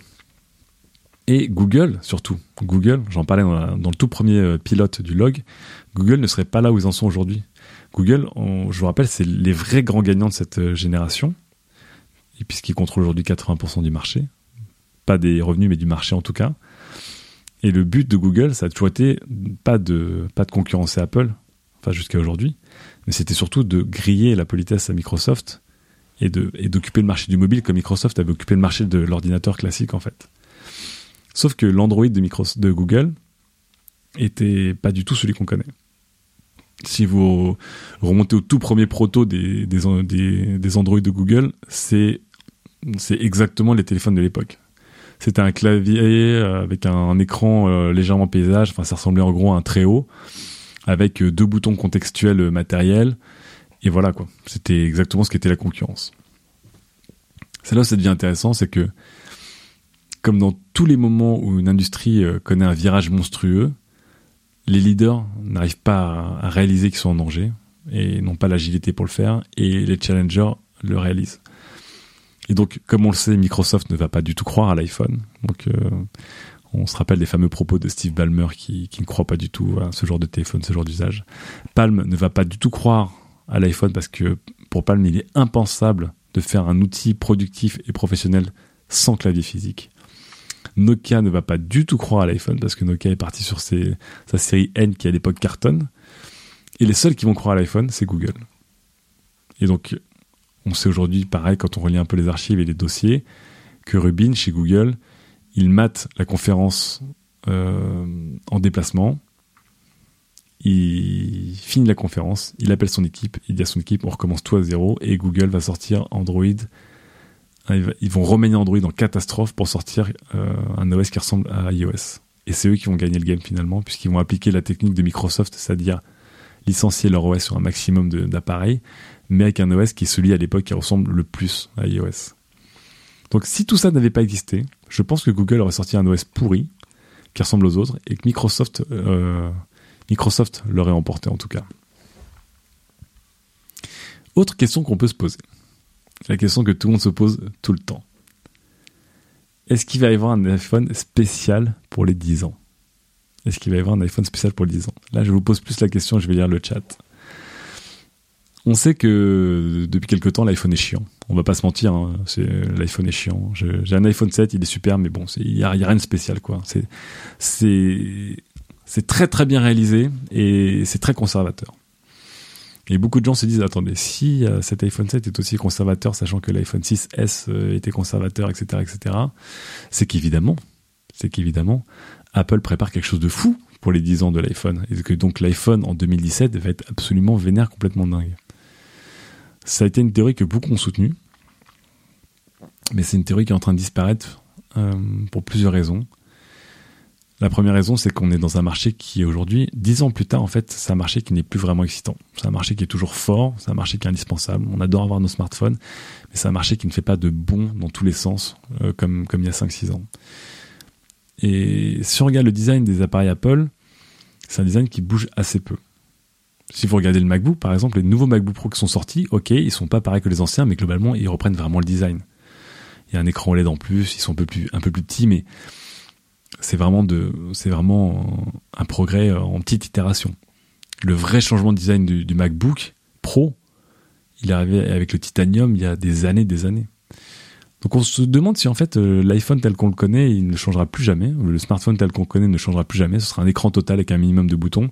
Et Google, surtout. Google, j'en parlais dans, dans, le tout premier euh, pilote du log, Google ne serait pas là où ils en sont aujourd'hui. Google, je vous rappelle, c'est les vrais grands gagnants de cette euh, génération, puisqu'ils contrôlent aujourd'hui 80% du marché. Pas des revenus, mais du marché en tout cas. Et le but de Google, ça a toujours été pas de, pas de concurrencer Apple, enfin jusqu'à aujourd'hui, mais c'était surtout de griller la politesse à Microsoft et d'occuper le marché du mobile comme Microsoft avait occupé le marché de l'ordinateur classique en fait. Sauf que l'Android de, Google était pas du tout celui qu'on connaît si vous remontez au tout premier proto des, des, Android de Google, c'est exactement les téléphones de l'époque. C'était un clavier euh, avec un, écran euh, légèrement paysage, enfin ça ressemblait en gros à un très haut, avec euh, deux boutons contextuels matériels, et voilà quoi. C'était exactement ce qu'était la concurrence. C'est là où ça devient intéressant, c'est que comme dans tous les moments où une industrie connaît un virage monstrueux, les leaders n'arrivent pas à, réaliser qu'ils sont en danger et n'ont pas l'agilité pour le faire et les challengers le réalisent. Et donc, comme on le sait, Microsoft ne va pas du tout croire à l'iPhone. Donc, euh, on se rappelle des fameux propos de Steve Ballmer qui, qui ne croit pas du tout à ce genre de téléphone, ce genre d'usage. Palm ne va pas du tout croire à l'iPhone parce que pour Palm, il est impensable de faire un outil productif et professionnel sans clavier physique. Nokia ne va pas du tout croire à l'iPhone parce que Nokia est parti sur sa série N qui à l'époque cartonne. Et les seuls qui vont croire à l'iPhone, c'est Google. Et donc, on sait aujourd'hui, pareil, quand on relit un peu les archives et les dossiers, que Rubin, chez Google, il mate la conférence euh, en déplacement, il finit la conférence, il appelle son équipe, il dit à son équipe, on recommence tout à zéro, et Google va sortir Android. Ils vont remanier Android en catastrophe pour sortir euh, un OS qui ressemble à iOS. Et c'est eux qui vont gagner le game finalement, puisqu'ils vont appliquer la technique de Microsoft, c'est-à-dire licencier leur OS sur un maximum d'appareils, mais avec un OS qui est celui à l'époque qui ressemble le plus à iOS. Donc si tout ça n'avait pas existé, je pense que Google aurait sorti un OS pourri, qui ressemble aux autres, et que Microsoft, euh, Microsoft l'aurait emporté en tout cas. Autre question qu'on peut se poser. La question que tout le monde se pose tout le temps. Est-ce qu'il va y avoir un iPhone spécial pour les 10 ans? Est-ce qu'il va y avoir un iPhone spécial pour les 10 ans? Là, je vous pose plus la question, je vais lire le chat. On sait que depuis quelques temps, l'iPhone est chiant. On va pas se mentir, hein, l'iPhone est chiant. J'ai un iPhone 7, il est super, mais bon, il y a, rien de spécial, quoi. C'est très très bien réalisé et c'est très conservateur. Et beaucoup de gens se disent, attendez, si euh, cet iPhone 7 est aussi conservateur, sachant que l'iPhone 6S euh, était conservateur, etc., etc., c'est qu'évidemment, c'est qu'évidemment, Apple prépare quelque chose de fou pour les 10 ans de l'iPhone. Et que donc l'iPhone en 2017 va être absolument vénère, complètement dingue. Ça a été une théorie que beaucoup ont soutenue, mais c'est une théorie qui est en train de disparaître euh, pour plusieurs raisons. La première raison, c'est qu'on est dans un marché qui aujourd'hui, dix ans plus tard, en fait, c'est un marché qui n'est plus vraiment excitant. C'est un marché qui est toujours fort, c'est un marché qui est indispensable. On adore avoir nos smartphones, mais c'est un marché qui ne fait pas de bon dans tous les sens, euh, comme il y a 5-6 ans. Et si on regarde le design des appareils Apple, c'est un design qui bouge assez peu. Si vous regardez le MacBook, par exemple, les nouveaux MacBook Pro qui sont sortis, ok, ils sont pas pareils que les anciens, mais globalement, ils reprennent vraiment le design. Il y a un écran OLED en plus, ils sont un peu plus, un peu plus petits, mais c'est vraiment vraiment un progrès en petite itération. Le vrai changement de design du, MacBook Pro, il est arrivé avec le titanium il y a des années, des années. Donc on se demande si en fait euh, l'iPhone tel qu'on le connaît, ne changera plus jamais. Le smartphone tel qu'on le connaît ne changera plus jamais. Ce sera un écran total avec un minimum de boutons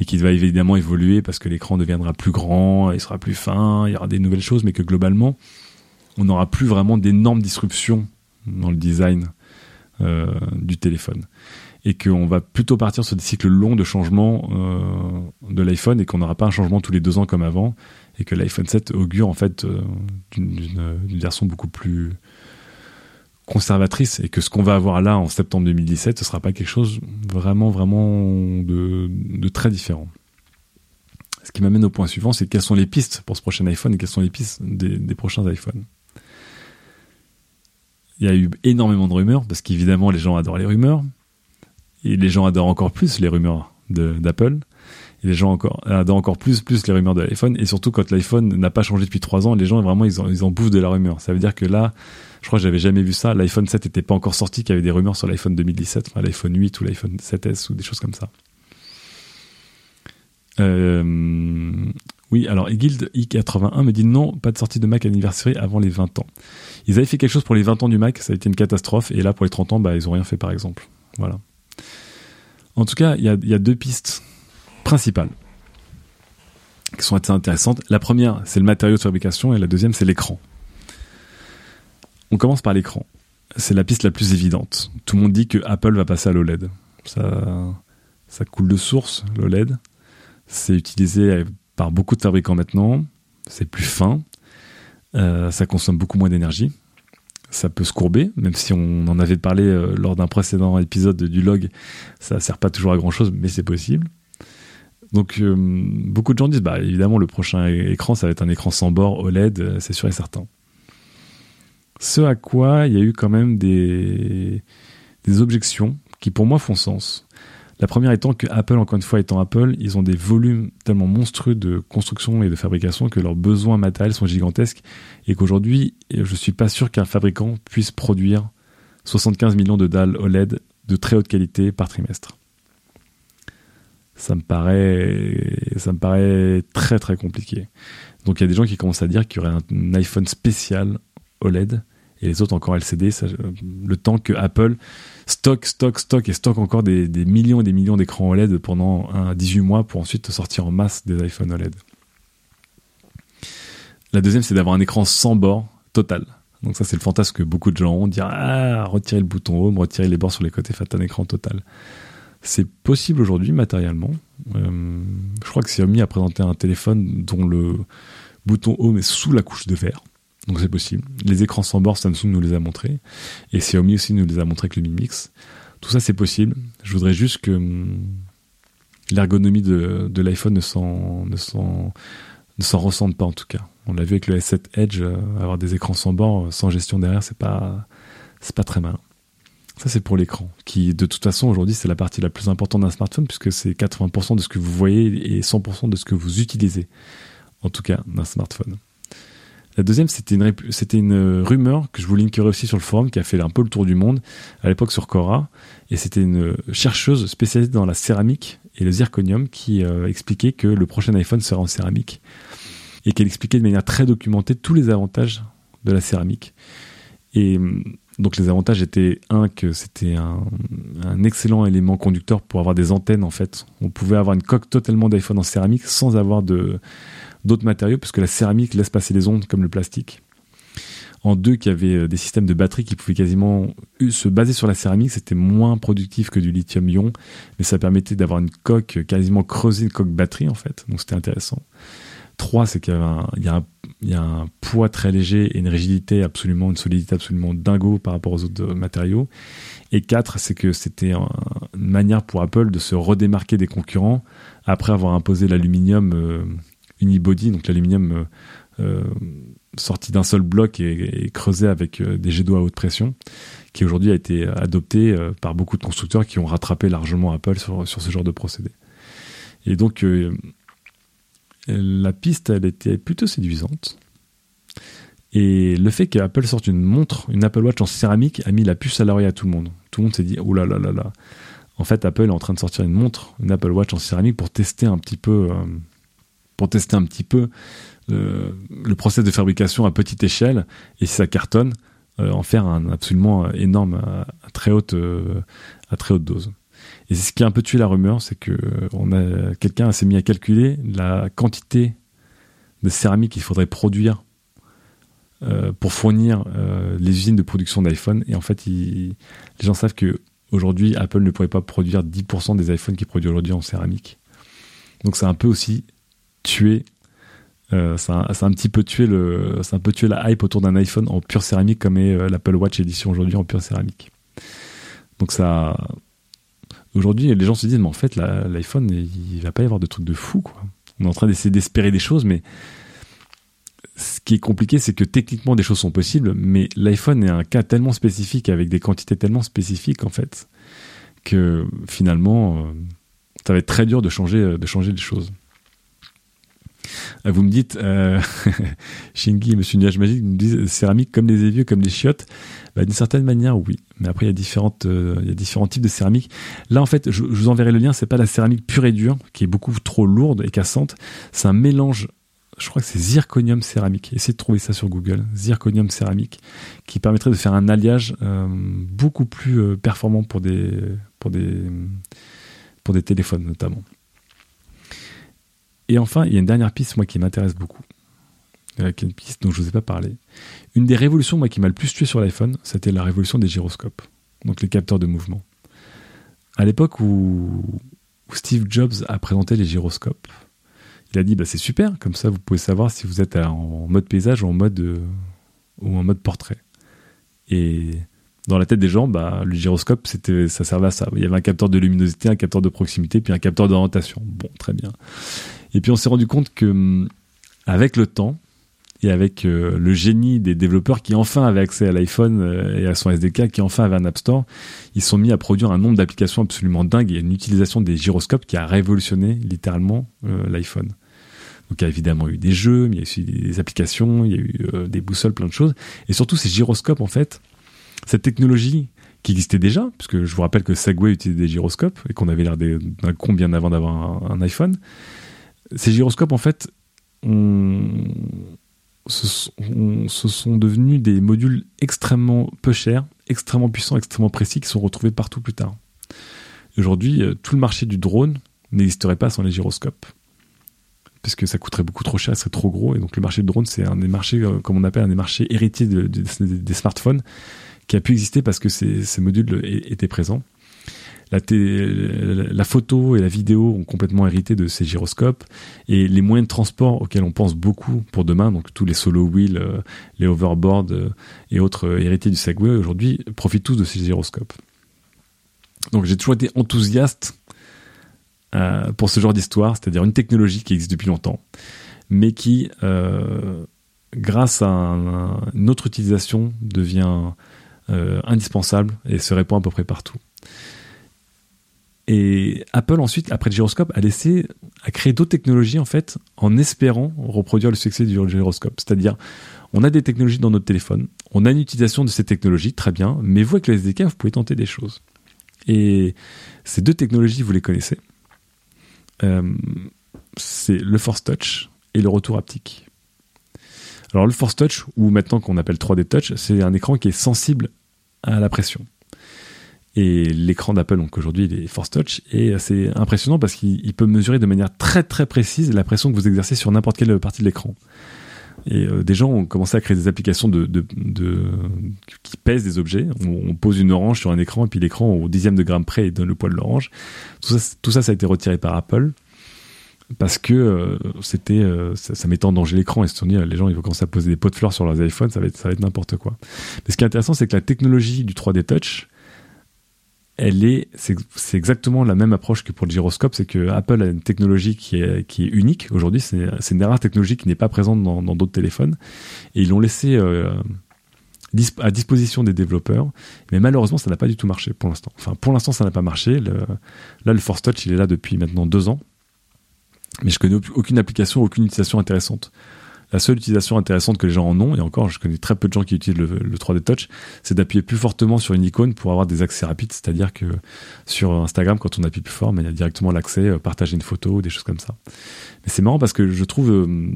et qui va évidemment évoluer parce que l'écran deviendra plus grand, il sera plus fin, il y aura des nouvelles choses, mais que globalement on n'aura plus vraiment d'énormes disruptions dans le design euh, du téléphone et qu'on va plutôt partir sur des cycles longs de changement euh, de l'iPhone et qu'on n'aura pas un changement tous les deux ans comme avant et que l'iPhone 7 augure en fait euh, d'une version beaucoup plus conservatrice et que ce qu'on va avoir là en septembre 2017 ce sera pas quelque chose vraiment vraiment de, très différent. Ce qui m'amène au point suivant, c'est quelles sont les pistes pour ce prochain iPhone et quelles sont les pistes des prochains iPhones il y a eu énormément de rumeurs, parce qu'évidemment, les gens adorent les rumeurs. Et les gens adorent encore plus les rumeurs d'Apple. Et les gens encore, adorent encore plus, plus les rumeurs de l'iPhone. Et surtout, quand l'iPhone n'a pas changé depuis trois ans, les gens, vraiment, ils en, ils en bouffent de la rumeur. Ça veut dire que là, je crois que j'avais jamais vu ça. L'iPhone 7 n'était pas encore sorti, qu'il y avait des rumeurs sur l'iPhone 2017, enfin, l'iPhone 8 ou l'iPhone 7S ou des choses comme ça. Euh, oui, alors Guild i81 me dit non, pas de sortie de Mac anniversary avant les 20 ans. Ils avaient fait quelque chose pour les 20 ans du Mac, ça a été une catastrophe, et là pour les 30 ans, bah, ils ont rien fait par exemple. Voilà. En tout cas, il y a, deux pistes principales qui sont assez intéressantes. La première, c'est le matériau de fabrication, et la deuxième, c'est l'écran. On commence par l'écran. C'est la piste la plus évidente. Tout le monde dit que Apple va passer à l'OLED. Ça, ça coule de source, l'OLED. C'est utilisé par beaucoup de fabricants maintenant. C'est plus fin. Euh, ça consomme beaucoup moins d'énergie. Ça peut se courber, même si on en avait parlé euh, lors d'un précédent épisode du log. Ça sert pas toujours à grand chose, mais c'est possible. Donc euh, beaucoup de gens disent, bah évidemment le prochain écran, ça va être un écran sans bord OLED, c'est sûr et certain. Ce à quoi il y a eu quand même des, des objections qui pour moi font sens. La première étant que Apple, encore une fois étant Apple, ils ont des volumes tellement monstrueux de construction et de fabrication que leurs besoins matériels sont gigantesques et qu'aujourd'hui, je suis pas sûr qu'un fabricant puisse produire 75 millions de dalles OLED de très haute qualité par trimestre. Ça me paraît, ça me paraît très très compliqué. Donc il y a des gens qui commencent à dire qu'il y aurait un iPhone spécial OLED et les autres encore LCD. le temps que Apple stocke, stocke, stocke et stocke encore des, millions et des millions d'écrans OLED pendant un, 18 mois pour ensuite sortir en masse des iPhone OLED. La deuxième, c'est d'avoir un écran sans bord total. Donc ça, c'est le fantasme que beaucoup de gens ont, dire ah retirer le bouton home, retirer les bords sur les côtés, faites un écran total. C'est possible aujourd'hui matériellement. Euh, je crois que Xiaomi a présenté un téléphone dont le bouton home est sous la couche de verre. Donc c'est possible. Les écrans sans bord, Samsung nous les a montrés. Et Xiaomi aussi nous les a montrés avec le Mi Mix. Tout ça, c'est possible. Je voudrais juste que hum, l'ergonomie de, l'iPhone ne s'en, ne s'en, ne s'en ressente pas en tout cas. On l'a vu avec le S7 Edge, euh, avoir des écrans sans bord, sans gestion derrière, c'est pas, c'est pas très malin. Ça, c'est pour l'écran, qui de toute façon aujourd'hui c'est la partie la plus importante d'un smartphone puisque c'est 80% de ce que vous voyez et 100% de ce que vous utilisez, en tout cas d'un smartphone. La deuxième, c'était une, rumeur que je vous linkerai aussi sur le forum qui a fait un peu le tour du monde à l'époque sur Cora. Et c'était une chercheuse spécialisée dans la céramique et le zirconium qui euh, expliquait que le prochain iPhone sera en céramique. Et qu'elle expliquait de manière très documentée tous les avantages de la céramique. Et donc les avantages étaient un que c'était un, excellent élément conducteur pour avoir des antennes en fait. On pouvait avoir une coque totalement d'iPhone en céramique sans avoir d'autres matériaux, puisque la céramique laisse passer les ondes comme le plastique. En deux, qu'il y avait euh, des systèmes de batterie qui pouvaient quasiment se baser sur la céramique, c'était moins productif que du lithium-ion, mais ça permettait d'avoir une coque quasiment creusée, une coque batterie en fait, donc c'était intéressant. Trois, c'est qu'il y, a un, poids très léger et une rigidité absolument, une solidité absolument dingo par rapport aux autres matériaux. Et quatre, c'est que c'était une manière pour Apple de se redémarquer des concurrents après avoir imposé l'aluminium euh, unibody, donc l'aluminium euh, euh, sorti d'un seul bloc et, creusé avec des jets d'eau à haute pression, qui aujourd'hui a été adopté par beaucoup de constructeurs qui ont rattrapé largement Apple sur, ce genre de procédé. Et donc la piste, elle était plutôt séduisante. Et le fait qu'Apple sorte une montre, une Apple Watch en céramique, a mis la puce à l'oreille à tout le monde. Tout le monde s'est dit, oh là là là là. En fait, Apple est en train de sortir une montre, une Apple Watch en céramique pour tester un petit peu pour tester un petit peu euh, le process de fabrication à petite échelle et si ça cartonne, euh, en faire un absolument énorme euh, à très haute dose. Et ce qui a un peu tué la rumeur, c'est que on a quelqu'un s'est mis à calculer la quantité de céramique qu'il faudrait produire pour fournir les usines de production d'iPhone. Et en fait, les gens savent que aujourd'hui, Apple ne pourrait pas produire 10% des iPhones qu'il produit aujourd'hui en céramique. Donc c'est un peu aussi euh, ça, a un petit peu tué ça un peu tué la hype autour d'un iPhone en pure céramique comme est euh, l'Apple Watch édition aujourd'hui en pure céramique. Donc ça, aujourd'hui les gens se disent mais en fait l'iPhone il, va pas y avoir de trucs de fou quoi. On est en train d'essayer d'espérer des choses mais ce qui est compliqué c'est que techniquement des choses sont possibles mais l'iPhone est un cas tellement spécifique avec des quantités tellement spécifiques en fait que finalement euh, ça va être très dur de changer de changer les choses. Euh, vous me dites, euh, Monsieur Nuage Magique me disent céramique comme les évieux, comme les chiottes. Bah, D'une certaine manière, oui. Mais après, il y a euh, différents types de céramique. Là, en fait, je, vous enverrai le lien. C'est pas la céramique pure et dure qui est beaucoup trop lourde et cassante. C'est un mélange. Je crois que c'est zirconium céramique. Essayez de trouver ça sur Google. Zirconium céramique, qui permettrait de faire un alliage euh, beaucoup plus performant pour des téléphones notamment. Et enfin, il y a une dernière piste, moi, qui m'intéresse beaucoup. Avec une piste dont je ne vous ai pas parlé. Une des révolutions, moi, qui m'a le plus tué sur l'iPhone, c'était la révolution des gyroscopes. Donc les capteurs de mouvement. À l'époque où, Steve Jobs a présenté les gyroscopes, il a dit bah, c'est super, comme ça vous pouvez savoir si vous êtes en mode paysage ou en mode, euh, ou en mode portrait. Et dans la tête des gens, bah, le gyroscope, ça servait à ça. Il y avait un capteur de luminosité, un capteur de proximité, puis un capteur d'orientation. Bon, très bien. Et puis on s'est rendu compte que hum, avec le temps et avec euh, le génie des développeurs qui enfin avaient accès à l'iPhone euh, et à son SDK, qui enfin avaient un App Store, ils sont mis à produire un nombre d'applications absolument dingue et une utilisation des gyroscopes qui a révolutionné littéralement euh, l'iPhone. Donc il y a évidemment eu des jeux, mais il y a eu des applications, il y a eu des boussoles, plein de choses. Et surtout ces gyroscopes, en fait, cette technologie qui existait déjà, puisque je vous rappelle que Segway utilisait des gyroscopes et qu'on avait l'air d'un con bien avant d'avoir un, iPhone ces gyroscopes, en fait, se, sont, devenus des modules extrêmement peu chers, extrêmement puissants, extrêmement précis, qui sont retrouvés partout plus tard. Aujourd'hui, euh, tout le marché du drone n'existerait pas sans les gyroscopes. Puisque ça coûterait beaucoup trop cher, ce serait trop gros. Et donc le marché du drone, c'est un des marchés, euh, comme on appelle, un des marchés héritiers des smartphones, qui a pu exister parce que ces, ces modules étaient présents. La, photo et la vidéo ont complètement hérité de ces gyroscopes et les moyens de transport auxquels on pense beaucoup pour demain, donc tous les solo wheels, euh, les hoverboards euh, et autres euh, héritiers du Segway aujourd'hui profitent tous de ces gyroscopes. Donc j'ai toujours été enthousiaste pour ce genre d'histoire, c'est-à-dire une technologie qui existe depuis longtemps, mais qui, grâce à une autre utilisation, devient indispensable et se répand à peu près partout. Et Apple ensuite, après le gyroscope, a laissé, a créé d'autres technologies en fait, en espérant reproduire le succès du gyroscope. C'est-à-dire, on a des technologies dans notre téléphone, on a une utilisation de ces technologies, très bien, mais vous avec le SDK, vous pouvez tenter des choses. Et ces deux technologies, vous les connaissez. Euh, c'est le Force Touch et le retour haptique. Alors le Force Touch, ou maintenant qu'on appelle 3D Touch, c'est un écran qui est sensible à la pression. Et l'écran d'Apple, donc aujourd'hui, il est Force Touch, et c'est impressionnant parce qu'il peut mesurer de manière très très précise la pression que vous exercez sur n'importe quelle partie de l'écran. Et euh, des gens ont commencé à créer des applications de, de, de qui pèsent des objets. On, pose une orange sur un écran et puis l'écran au dixième de gramme près donne le poids de l'orange. Tout ça, tout ça, ça a été retiré par Apple parce que euh, c'était euh, ça, ça, mettait en danger l'écran et se sont dit les gens ils vont commencer à poser des pots de fleurs sur leurs iPhones ça va être ça va être n'importe quoi mais ce qui est intéressant c'est que la technologie du 3D Touch elle est, c'est exactement la même approche que pour le gyroscope, c'est que Apple a une technologie qui est, unique aujourd'hui. C'est une des rares technologies qui n'est pas présente dans d'autres téléphones, et ils l'ont laissé euh, à disposition des développeurs. Mais malheureusement, ça n'a pas du tout marché pour l'instant. Enfin, pour l'instant, ça n'a pas marché. là, le Force Touch, il est là depuis maintenant deux ans, mais je connais aucune application, aucune utilisation intéressante. La seule utilisation intéressante que les gens en ont, et encore, je connais très peu de gens qui utilisent le, 3D Touch, c'est d'appuyer plus fortement sur une icône pour avoir des accès rapides. C'est-à-dire que sur Instagram, quand on appuie plus fort, il y a directement l'accès, euh, partager une photo, des choses comme ça. Mais c'est marrant parce que je trouve euh,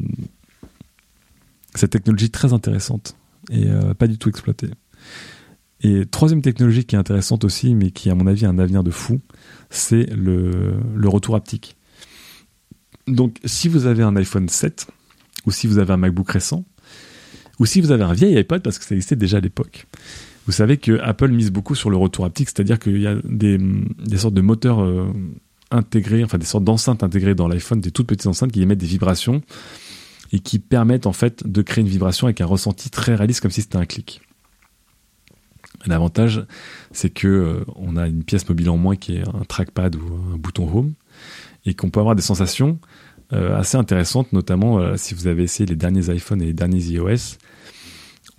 cette technologie très intéressante et euh, pas du tout exploitée. Et troisième technologie qui est intéressante aussi, mais qui à mon avis a un avenir de fou, c'est le, le retour haptique. Donc si vous avez un iPhone 7, ou si vous avez un MacBook récent, ou si vous avez un vieil iPod, parce que ça existait déjà à l'époque. Vous savez que Apple mise beaucoup sur le retour haptique, c'est-à-dire qu'il y a des, sortes de moteurs euh, intégrés, enfin des sortes d'enceintes intégrées dans l'iPhone, des toutes petites enceintes qui émettent des vibrations et qui permettent en fait de créer une vibration avec un ressenti très réaliste comme si c'était un clic. L'avantage, c'est que euh, on a une pièce mobile en moins qui est un trackpad ou un bouton home et qu'on peut avoir des sensations assez intéressante, notamment euh, si vous avez essayé les derniers iPhones et les derniers iOS.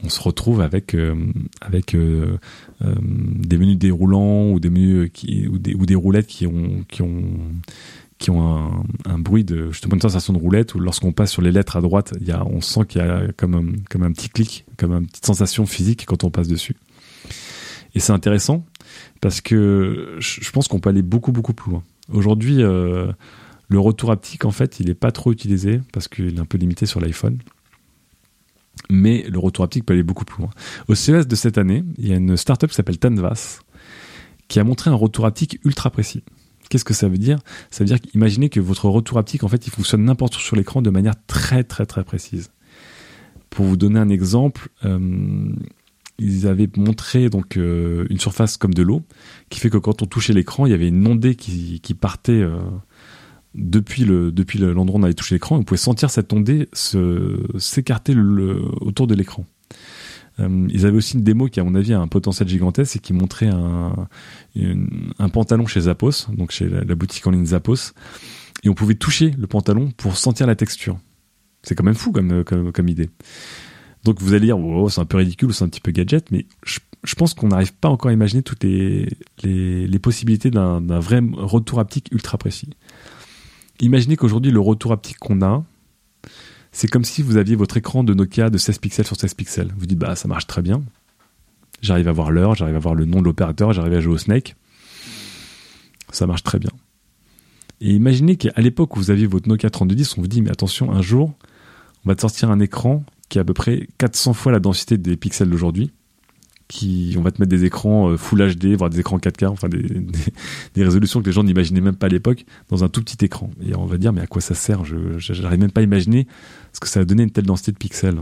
On se retrouve avec euh, avec des menus déroulants ou des menus ou des, ou des roulettes qui ont qui ont qui ont un, un, bruit de justement une sensation de roulette ou lorsqu'on passe sur les lettres à droite, il y a, on sent qu'il y a comme un, comme un petit clic, comme une petite sensation physique quand on passe dessus. Et c'est intéressant parce que je pense qu'on peut aller beaucoup beaucoup plus loin. Aujourd'hui, euh, le retour haptique, en fait, il n'est pas trop utilisé parce qu'il est un peu limité sur l'iPhone. Mais le retour haptique peut aller beaucoup plus loin. Au CES de cette année, il y a une startup qui s'appelle Tanvas qui a montré un retour haptique ultra précis. Qu'est-ce que ça veut dire? Ça veut dire qu'imaginez que votre retour haptique, en fait, il fonctionne n'importe où sur l'écran de manière très très très précise. Pour vous donner un exemple, euh, ils avaient montré donc euh, une surface comme de l'eau, qui fait que quand on touchait l'écran, il y avait une ondée qui, partait euh, depuis le depuis l'endroit où on avait touché l'écran, on pouvait sentir cette ondée s'écarter autour de l'écran. Euh, ils avaient aussi une démo qui, à mon avis, a un potentiel gigantesque et qui montrait un, un pantalon chez Zappos, donc chez la, boutique en ligne Zappos, et on pouvait toucher le pantalon pour sentir la texture. C'est quand même fou comme, comme, idée. Donc vous allez dire, oh, c'est un peu ridicule, c'est un petit peu gadget, mais je, je pense qu'on n'arrive pas encore à imaginer toutes les, les, les possibilités d'un vrai retour haptique ultra précis. Imaginez qu'aujourd'hui, le retour haptique qu'on a, c'est comme si vous aviez votre écran de Nokia de 16 pixels sur 16 pixels. Vous dites, bah, ça marche très bien. J'arrive à voir l'heure, j'arrive à voir le nom de l'opérateur, j'arrive à jouer au Snake. Ça marche très bien. Et imaginez qu'à l'époque où vous aviez votre Nokia 3210, on vous dit, mais attention, un jour, on va te sortir un écran qui a à peu près 400 fois la densité des pixels d'aujourd'hui on va te mettre des écrans euh, Full HD, voire des écrans 4K, enfin des, résolutions que les gens n'imaginaient même pas à l'époque dans un tout petit écran. Et on va dire mais à quoi ça sert? Je n'arrive même pas à imaginer ce que ça va donner une telle densité de pixels.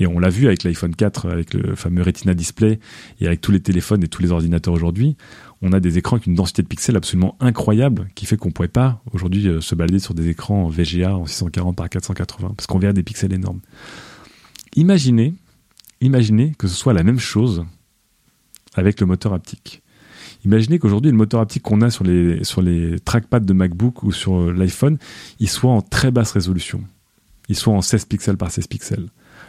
Et on l'a vu avec l'iPhone 4, avec le fameux Retina Display, et avec tous les téléphones et tous les ordinateurs aujourd'hui. On a des écrans avec une densité de pixels absolument incroyable, qui fait qu'on pourrait pas aujourd'hui euh, se balader sur des écrans VGA en 640 par 480, parce qu'on verrait des pixels énormes. Imaginez, imaginez que ce soit la même chose avec le moteur haptique. Imaginez qu'aujourd'hui, le moteur haptique qu'on a sur les, sur les trackpads de MacBook ou sur euh, l'iPhone, il soit en très basse résolution. Il soit en 16 pixels par 16 pixels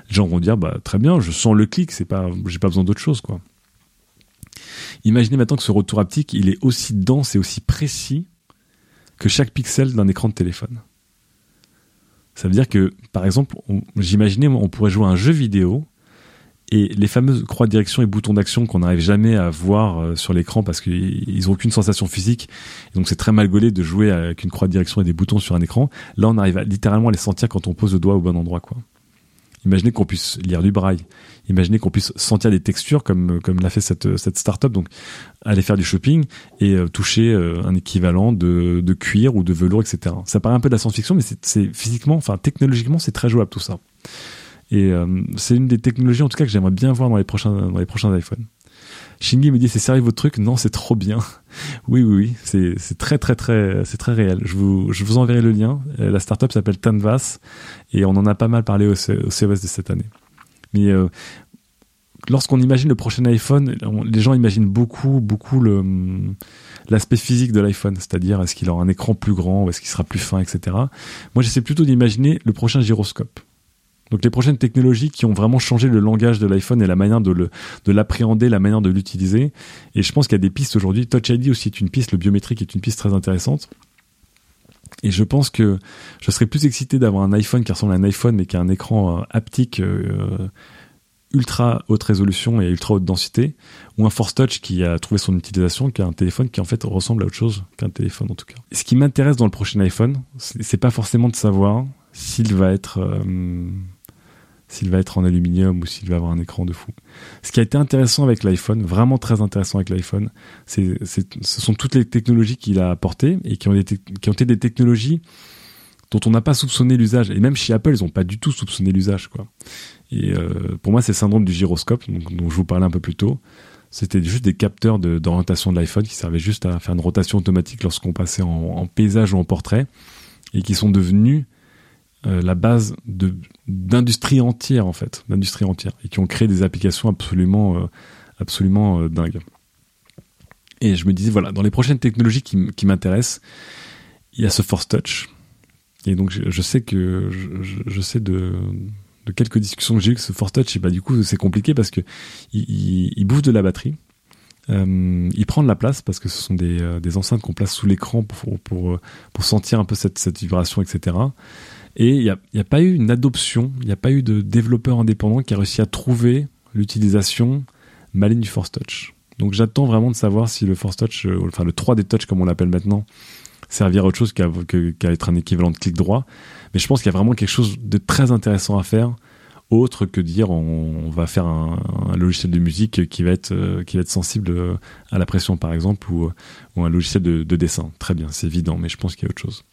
les gens vont dire bah très bien, je sens le clic, c'est pas, j'ai pas besoin d'autre chose quoi. Imaginez maintenant que ce retour haptique, il est aussi dense et aussi précis que chaque pixel d'un écran de téléphone. Ça veut dire que, par exemple, j'imaginais, on pourrait jouer à un jeu vidéo et les fameuses croix de direction et boutons d'action qu'on n'arrive jamais à voir euh, sur l'écran parce qu'ils n'ont aucune sensation physique, donc c'est très mal gaulé de jouer avec une croix de direction et des boutons sur un écran. Là, on arrive à littéralement les sentir quand on pose le doigt au bon endroit, quoi. Imaginez qu'on puisse lire du braille. Imaginez qu'on puisse sentir des textures comme comme l'a fait cette cette startup. Donc aller faire du shopping et euh, toucher euh, un équivalent de, de cuir ou de velours, etc. Ça paraît un peu de la science-fiction, mais c'est physiquement, enfin technologiquement, c'est très jouable tout ça. Et euh, c'est une des technologies en tout cas que j'aimerais bien voir dans les prochains dans les prochains iPhones. Shingi me dit c'est sérieux votre truc? Non, c'est trop bien. oui, oui, oui, c'est très très très c'est très réel. Je vous je vous enverrai le lien. Euh, la startup s'appelle Tanvas et on en a pas mal parlé au, CES de cette année. Mais euh, lorsqu'on imagine le prochain iPhone, les gens imaginent beaucoup beaucoup le l'aspect physique de l'iPhone, c'est-à-dire est-ce qu'il aura un écran plus grand, ou est-ce qu'il sera plus fin, etc. Moi, j'essaie plutôt d'imaginer le prochain gyroscope. Donc les prochaines technologies qui ont vraiment changé le langage de l'iPhone et la manière de le de l'appréhender, la manière de l'utiliser. Et je pense qu'il y a des pistes aujourd'hui. Touch ID aussi est une piste, le biométrique est une piste très intéressante. Et je pense que je serais plus excité d'avoir un iPhone qui ressemble à un iPhone mais qui a un écran euh, haptique euh, ultra haute résolution et ultra haute densité, ou un Force Touch qui a trouvé son utilisation, qui a un téléphone qui en fait ressemble à autre chose qu'un téléphone en tout cas. Ce qui m'intéresse dans le prochain iPhone, c'est pas forcément de savoir s'il va être euh, s'il va être en aluminium ou s'il va avoir un écran de fou. Ce qui a été intéressant avec l'iPhone, vraiment très intéressant avec l'iPhone, ce sont toutes les technologies qu'il a apportées et qui ont, été, des technologies dont on n'a pas soupçonné l'usage. Et même chez Apple, ils n'ont pas du tout soupçonné l'usage. quoi. Et euh, pour moi, c'est le syndrome du gyroscope, dont je vous parlais un peu plus tôt. C'était juste des capteurs d'orientation de, l'iPhone qui servaient juste à faire une rotation automatique lorsqu'on passait en paysage ou en portrait et qui sont devenus euh, la base de d'industrie entière en fait, d'industrie entière, et qui ont créé des applications absolument euh, absolument euh, dingues. Et je me disais voilà, dans les prochaines technologies qui, qui m'intéressent, il y a ce Force Touch. Et donc je, sais que je, sais de quelques discussions que j'ai eues que ce Force Touch, et bah du coup c'est compliqué parce que il, bouffe de la batterie. Il prend de la place parce que ce sont des, des enceintes qu'on place sous l'écran pour, pour, pour, sentir un peu cette, cette vibration, etc. Et il n'y a, pas eu une adoption, il n'y a pas eu de développeur indépendant qui a réussi à trouver l'utilisation maligne du Force Touch. Donc j'attends vraiment de savoir si le Force Touch, euh, enfin le 3D Touch comme on l'appelle maintenant, servira à autre chose qu'à être un équivalent de clic droit. Mais je pense qu'il y a vraiment quelque chose de très intéressant à faire, autre que dire on, va faire un, logiciel de musique qui va être euh, qui va être sensible euh, à la pression par exemple ou, un logiciel de dessin. Très bien, c'est évident, mais je pense qu'il y a autre chose.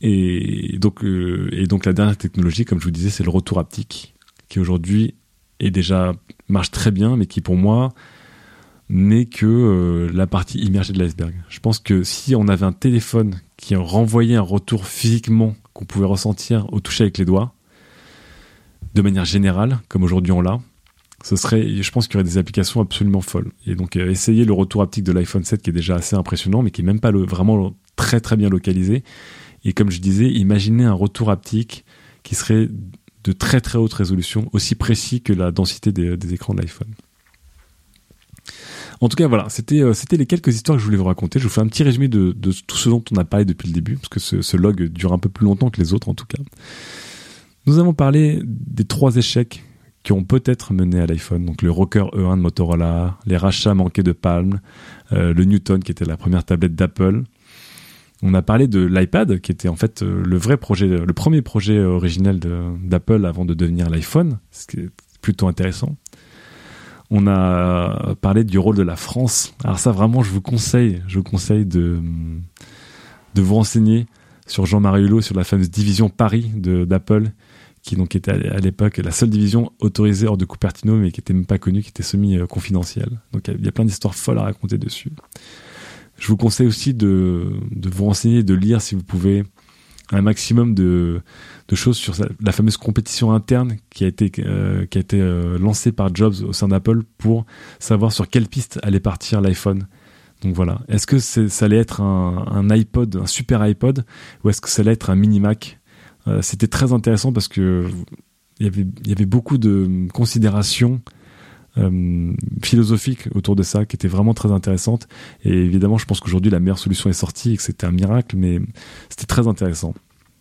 Et donc, euh, et donc la dernière technologie, comme je vous disais, c'est le retour haptique, qui aujourd'hui est déjà marche très bien, mais qui pour moi n'est que euh, la partie immergée de l'iceberg. Je pense que si on avait un téléphone qui renvoyait un retour physiquement qu'on pouvait ressentir au toucher avec les doigts, de manière générale, comme aujourd'hui on l'a, ce serait, je pense qu'il y aurait des applications absolument folles. Et donc, euh, essayer le retour haptique de l'iPhone 7 qui est déjà assez impressionnant, mais qui est même pas vraiment très très bien localisé, et comme je disais, imaginez un retour haptique qui serait de très très haute résolution, aussi précis que la densité des, écrans de l'iPhone. En tout cas, voilà, c'était euh, c'était les quelques histoires que je voulais vous raconter. Je vous fais un petit résumé de, tout ce dont on a parlé depuis le début, parce que ce, log dure un peu plus longtemps que les autres en tout cas. Nous avons parlé des trois échecs qui ont peut-être mené à l'iPhone, donc le Rocker E1 de Motorola, les rachats manqués de Palm, euh, le Newton qui était la première tablette d'Apple, on a parlé de l'iPad, qui était en fait euh, le vrai projet, le premier projet originel d'Apple avant de devenir l'iPhone, ce qui est plutôt intéressant. On a parlé du rôle de la France. Alors ça, vraiment, je vous conseille, je vous conseille de, de vous renseigner sur Jean-Marie Hulot, sur la fameuse division Paris d'Apple, qui donc était à l'époque la seule division autorisée hors de Cupertino, mais qui était même pas connue, qui était semi-confidentielle. Donc il y a plein d'histoires folles à raconter dessus. Je vous conseille aussi de, vous renseigner, de lire si vous pouvez un maximum de, choses sur la fameuse compétition interne qui a été, euh, euh, lancée par Jobs au sein d'Apple pour savoir sur quelle piste allait partir l'iPhone. Donc voilà. Est-ce que ça allait être un, iPod, un super iPod, ou est-ce que ça allait être un mini Mac? Euh, C'était très intéressant parce que il y avait, il y avait beaucoup de considérations euh, philosophiques autour de ça qui étaient vraiment très intéressantes. Et évidemment, je pense qu'aujourd'hui la meilleure solution est sortie et que c'était un miracle, mais c'était très intéressant.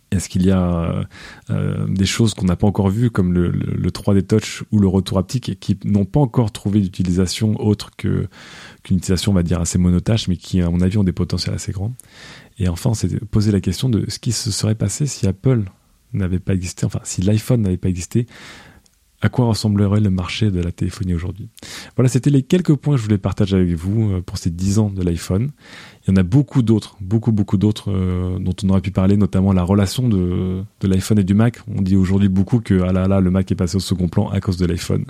Est-ce qu'il y a euh, des choses qu'on n'a pas encore vues, comme le, le, 3D Touch ou le retour haptique, et qui n'ont pas encore trouvé d'utilisation autre que qu'une utilisation, on va dire, assez monotâche, mais qui, à mon avis, ont des potentiels assez grands? Et enfin, on s'est posé la question de ce qui se serait passé si Apple n'avait pas existé, enfin, si l'iPhone n'avait pas existé, à quoi ressemblerait le marché de la téléphonie aujourd'hui? Voilà, c'était les quelques points que je voulais partager avec vous euh, pour ces 10 ans de l'iPhone. Il y en a beaucoup d'autres, beaucoup, beaucoup d'autres euh, dont on aurait pu parler, notamment la relation de, de l'iPhone et du Mac. On dit aujourd'hui beaucoup que ah là là, le Mac est passé au second plan à cause de l'iPhone.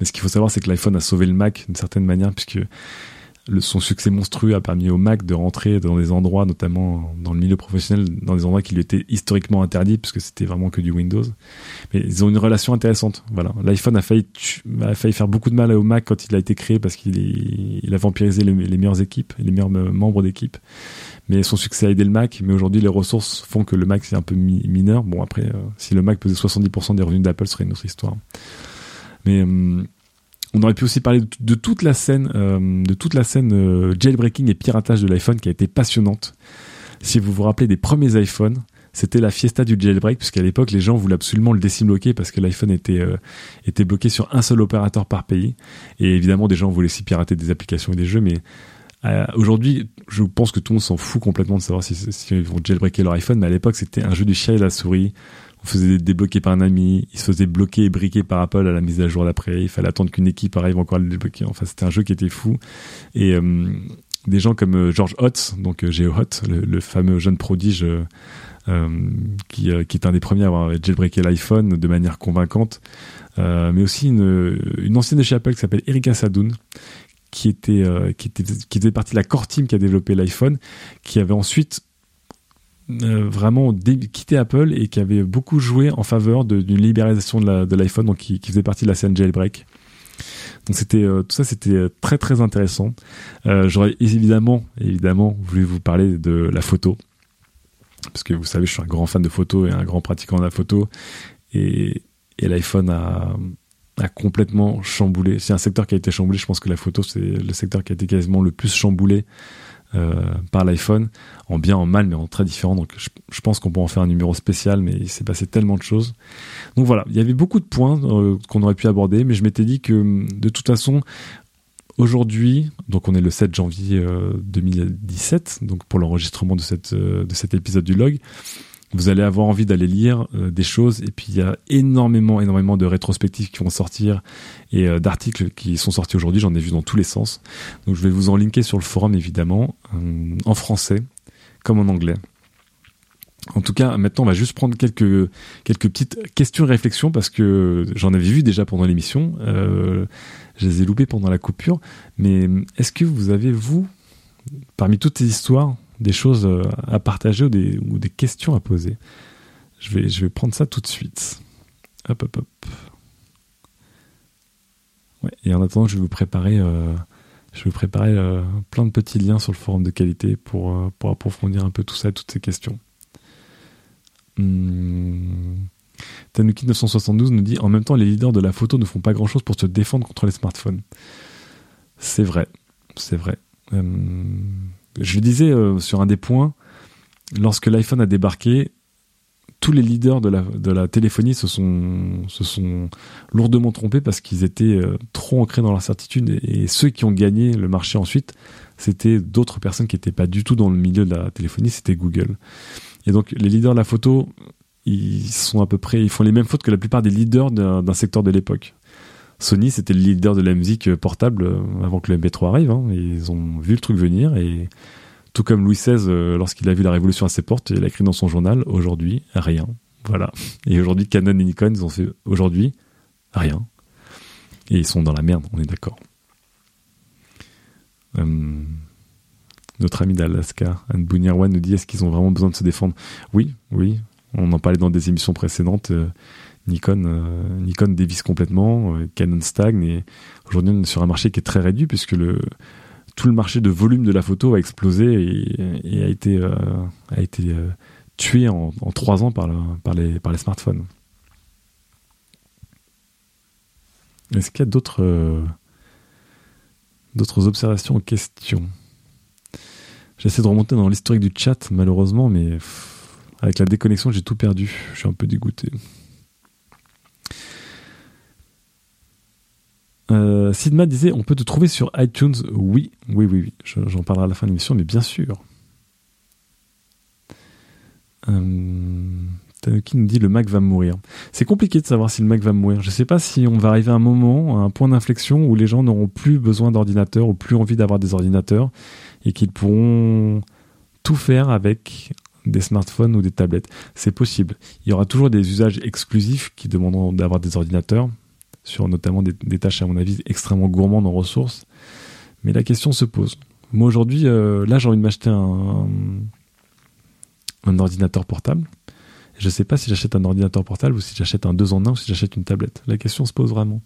Mais ce qu'il faut savoir, c'est que l'iPhone a sauvé le Mac d'une certaine manière, puisque son succès monstrueux a permis au Mac de rentrer dans des endroits, notamment dans le milieu professionnel, dans des endroits qui lui étaient historiquement interdits, puisque c'était vraiment que du Windows. Mais ils ont une relation intéressante. Voilà, l'iPhone a failli, a failli faire beaucoup de mal au Mac quand il a été créé, parce qu'il il a vampirisé les, meilleures équipes, les meilleurs membres d'équipe. Mais son succès a aidé le Mac. Mais aujourd'hui, les ressources font que le Mac c'est un peu mineur. Bon après, euh, si le Mac pesait 70% des revenus d'Apple, ce serait une autre histoire. Mais hum, on aurait pu aussi parler de, toute la scène, euh, de toute la scène euh, jailbreaking et piratage de l'iPhone qui a été passionnante. Si vous vous rappelez des premiers iPhones, c'était la fiesta du jailbreak puisqu'à l'époque les gens voulaient absolument le décibloquer parce que l'iPhone était euh, était bloqué sur un seul opérateur par pays et évidemment des gens voulaient aussi pirater des applications et des jeux mais aujourd'hui je pense que tout le monde s'en fout complètement de savoir si, si ils vont jailbreaker leur iPhone mais à l'époque c'était un jeu du chat et la souris on faisait débloquer par un ami, il se faisait bloquer et briquer par Apple à la mise à jour d'après, il fallait attendre qu'une équipe arrive encore à le débloquer. Enfin, c'était un jeu qui était fou. Et euh, des gens comme euh, George Hotz, donc euh, Geo Hot, le, fameux jeune prodige qui, qui, est un des premiers à avoir jailbreaké l'iPhone de manière convaincante, mais aussi une, ancienne de chez Apple qui s'appelle Erika Sadoun, qui était, qui était qui faisait partie de la core team qui a développé l'iPhone, qui avait ensuite euh, vraiment quitté Apple et qui avait beaucoup joué en faveur d'une libéralisation de l'iPhone, donc qui, faisait partie de la scène jailbreak. Donc c'était euh, tout ça, c'était euh, très très intéressant. J'aurais évidemment évidemment voulu vous parler de la photo parce que vous savez, je suis un grand fan de photo et un grand pratiquant de la photo et, et l'iPhone a a complètement chamboulé. C'est un secteur qui a été chamboulé. Je pense que la photo, c'est le secteur qui a été quasiment le plus chamboulé par l'iPhone, en bien, en mal, mais en très différent. Donc je, pense qu'on peut en faire un numéro spécial, mais il s'est passé tellement de choses. Donc voilà, il y avait beaucoup de points euh, qu'on aurait pu aborder, mais je m'étais dit que de toute façon, aujourd'hui, donc on est le 7 janvier 2017, euh, donc pour l'enregistrement de, de cet épisode du log, vous allez avoir envie d'aller lire euh, des choses et puis il y a énormément énormément de rétrospectives qui vont sortir et euh, d'articles qui sont sortis aujourd'hui j'en ai vu dans tous les sens donc je vais vous en linker sur le forum évidemment euh, en français comme en anglais en tout cas, maintenant, on va juste prendre quelques quelques petites questions et réflexions parce que j'en avais vu déjà pendant l'émission. je les ai loupées pendant la coupure. Mais est-ce que vous avez, vous, parmi toutes ces histoires, des choses euh, à partager ou des, questions à poser. Je vais, prendre ça tout de suite. Hop, hop, hop. Et en attendant, je vais vous préparer, euh, euh, plein de petits liens sur le forum de qualité pour, approfondir un peu tout ça, toutes ces questions. Hmm. Tanuki 972 nous dit en même temps les leaders de la photo ne font pas grand chose pour se défendre contre les smartphones. C'est vrai, c'est vrai je le disais euh, sur un des points, lorsque l'iPhone a débarqué, tous les leaders de la, téléphonie se sont, lourdement trompés parce qu'ils étaient euh, trop ancrés dans leur certitude. Et, ceux qui ont gagné le marché ensuite, c'était d'autres personnes qui n'étaient pas du tout dans le milieu de la téléphonie, c'était Google. Et donc les leaders de la photo, ils sont à peu près, ils font les mêmes fautes que la plupart des leaders d'un secteur de l'époque. Sony, c'était le leader de la musique portable euh, avant que le MP3 arrive. Hein. Ils ont vu le truc venir et tout comme Louis XVI, euh, lorsqu'il a vu la révolution à ses portes, il a écrit dans son journal aujourd'hui rien. Voilà. Et aujourd'hui, Canon et Nikon, ils ont fait aujourd'hui rien. Et ils sont dans la merde, on est d'accord. Euh, notre ami d'Alaska, Anne Bounirwan, nous dit est-ce qu'ils ont vraiment besoin de se défendre? Oui, oui. On en parlait dans des émissions précédentes. Nikon, euh, Nikon dévisse complètement, Canon stagne aujourd'hui on est sur un marché qui est très réduit puisque tout le marché de volume de la photo a explosé et, a été, été tué en, trois ans par, par, les, par les smartphones. Est-ce qu'il y a d'autres d'autres observations ou questions? J'essaie de remonter dans l'historique du chat, malheureusement, mais avec la déconnexion, j'ai tout perdu. Je suis un peu dégoûté. Euh, Sidma disait on peut te trouver sur iTunes. Oui, oui, oui, oui. J'en parlerai à la fin de l'émission, mais bien sûr. Euh, Tanuki nous dit le Mac va mourir. C'est compliqué de savoir si le Mac va mourir. Je ne sais pas si on va arriver à un moment, à un point d'inflexion où les gens n'auront plus besoin d'ordinateurs ou plus envie d'avoir des ordinateurs et qu'ils pourront tout faire avec des smartphones ou des tablettes. C'est possible. Il y aura toujours des usages exclusifs qui demanderont d'avoir des ordinateurs, sur notamment des, tâches, à mon avis, extrêmement gourmandes en ressources. Mais la question se pose. Moi, aujourd'hui, euh, là, j'ai envie de m'acheter un, un ordinateur portable je ne sais pas si j'achète un ordinateur portable ou si j'achète un 2 en 1 ou si j'achète une tablette. La question se pose vraiment.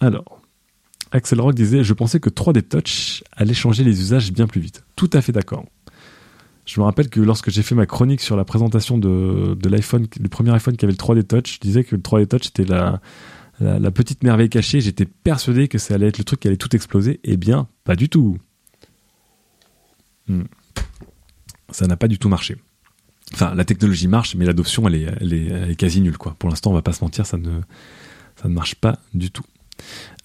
Alors, Axel Rock disait Je pensais que 3D Touch allait changer les usages bien plus vite. Tout à fait d'accord. Je me rappelle que lorsque j'ai fait ma chronique sur la présentation de, l'iPhone, le premier iPhone qui avait le 3D Touch, je disais que le 3D Touch était la, petite merveille cachée. J'étais persuadé que ça allait être le truc qui allait tout exploser. Eh bien, pas du tout. Hmm ça n'a pas du tout marché. Enfin, la technologie marche, mais l'adoption, elle est, quasi nulle. Pour l'instant, on va pas se mentir, ça ne marche pas du tout.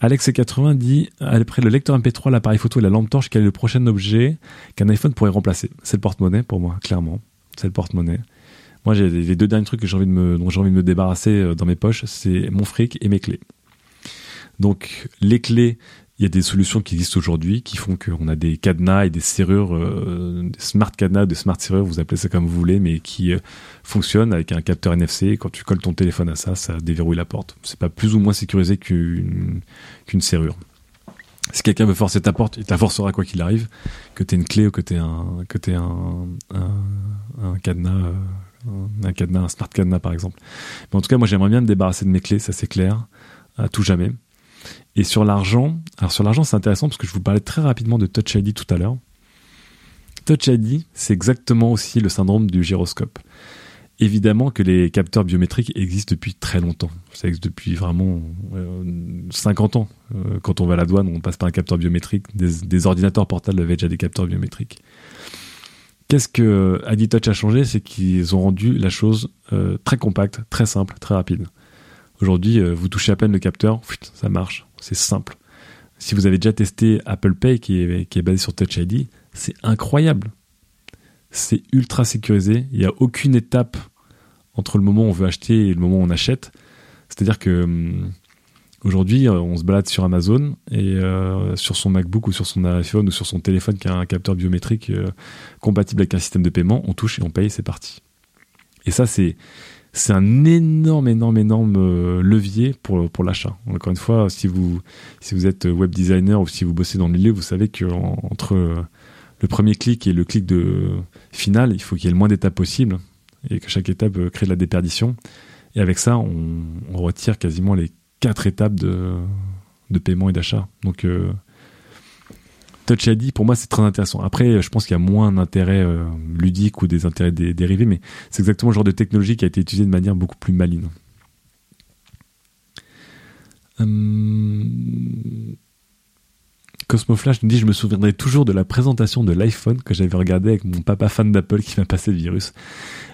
Alex80 dit après le lecteur MP3, l'appareil photo et la lampe torche, quel est le prochain objet qu'un iPhone pourrait remplacer? C'est le porte-monnaie pour moi, clairement. C'est le porte-monnaie. Moi, j'ai les deux derniers trucs dont j'ai envie de me débarrasser euh, dans mes poches, c'est mon fric et mes clés. Donc, les clés, il y a des solutions qui existent aujourd'hui qui font qu'on a des cadenas et des serrures, euh, des smart cadenas, des smart serrures, vous appelez ça comme vous voulez, mais qui euh, fonctionnent avec un capteur NFC. quand tu colles ton téléphone à ça, ça déverrouille la porte. C'est pas plus ou moins sécurisé qu'une qu'une serrure. Si quelqu'un veut forcer ta porte, il t'a forcera quoi qu'il arrive, que tu aies une clé ou que tu aies un, que aies un, un, cadenas, euh, un cadenas, un smart cadenas par exemple. Mais en tout cas, moi j'aimerais bien me débarrasser de mes clés, ça c'est clair, à tout jamais. Et sur l'argent, alors sur l'argent c'est intéressant parce que je vous parlais très rapidement de Touch ID tout à l'heure. Touch ID, c'est exactement aussi le syndrome du gyroscope. Évidemment que les capteurs biométriques existent depuis très longtemps. Ça existe depuis vraiment 50 euh, ans. Euh, quand on va à la douane, on passe par un capteur biométrique. Des, ordinateurs portables avaient déjà des capteurs biométriques. Qu'est-ce que ID Touch a changé? C'est qu'ils ont rendu la chose euh, très compacte, très simple, très rapide. Aujourd'hui, vous touchez à peine le capteur, ça marche, c'est simple. Si vous avez déjà testé Apple Pay qui est, basé sur Touch ID, c'est incroyable. C'est ultra sécurisé. Il n'y a aucune étape entre le moment où on veut acheter et le moment où on achète. C'est-à-dire que hum, aujourd'hui, euh, on se balade sur Amazon et euh, sur son MacBook ou sur son iPhone ou sur son téléphone qui a un capteur biométrique compatible avec un système de paiement, on touche et on paye, c'est parti. Et ça, c'est c'est un énorme, énorme, énorme euh, levier pour, pour l'achat. Encore une fois, si vous, si vous êtes web designer ou si vous bossez dans le milieu, vous savez qu'entre le premier clic et le clic de final, il faut qu'il y ait le moins d'étapes possible et que chaque étape euh, crée de la déperdition. Et avec ça, on, retire quasiment les quatre étapes de, de paiement et d'achat. Donc, euh, Touch ID, pour moi, c'est très intéressant. Après, je pense qu'il y a moins d'intérêts euh, ludiques ou des intérêts dérivés, mais c'est exactement le genre de technologie qui a été utilisée de manière beaucoup plus maligne. Hum... Cosmoflash nous dit Je me souviendrai toujours de la présentation de l'iPhone que j'avais regardé avec mon papa fan d'Apple qui m'a passé le virus.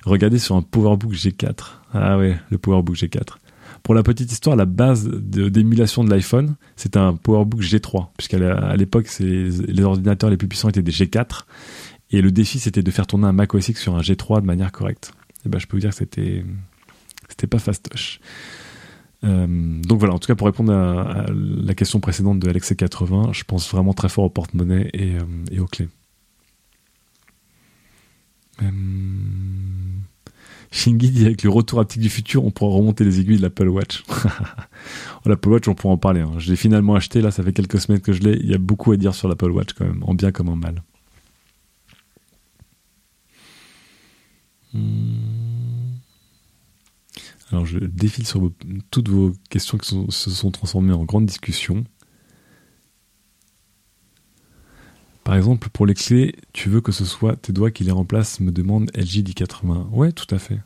Regardez sur un PowerBook G4. Ah ouais, le PowerBook G4. Pour la petite histoire, la base d'émulation de, l'iPhone, c'est un PowerBook G3, puisqu'à l'époque, les ordinateurs les plus puissants étaient des G4, et le défi, c'était de faire tourner un Mac OS X sur un G3 de manière correcte. Et ben, je peux vous dire que c'était, c'était pas fastoche. Euh, donc voilà, en tout cas, pour répondre à, la question précédente de Alex 80 je pense vraiment très fort au porte-monnaie et, euh, aux clés. Euh, Shingi dit avec le retour haptique du futur, on pourra remonter les aiguilles de l'Apple Watch. L'Apple Watch, on pourra en parler. Hein. Je l'ai finalement acheté, là, ça fait quelques semaines que je l'ai. Il y a beaucoup à dire sur l'Apple Watch quand même, en bien comme en mal. Hmm. Alors, je défile sur toutes vos questions qui se sont transformées en grande discussion. Par exemple, pour les clés, tu veux que ce soit tes doigts qui les remplacent, me demande LG D80. Ouais, tout à fait.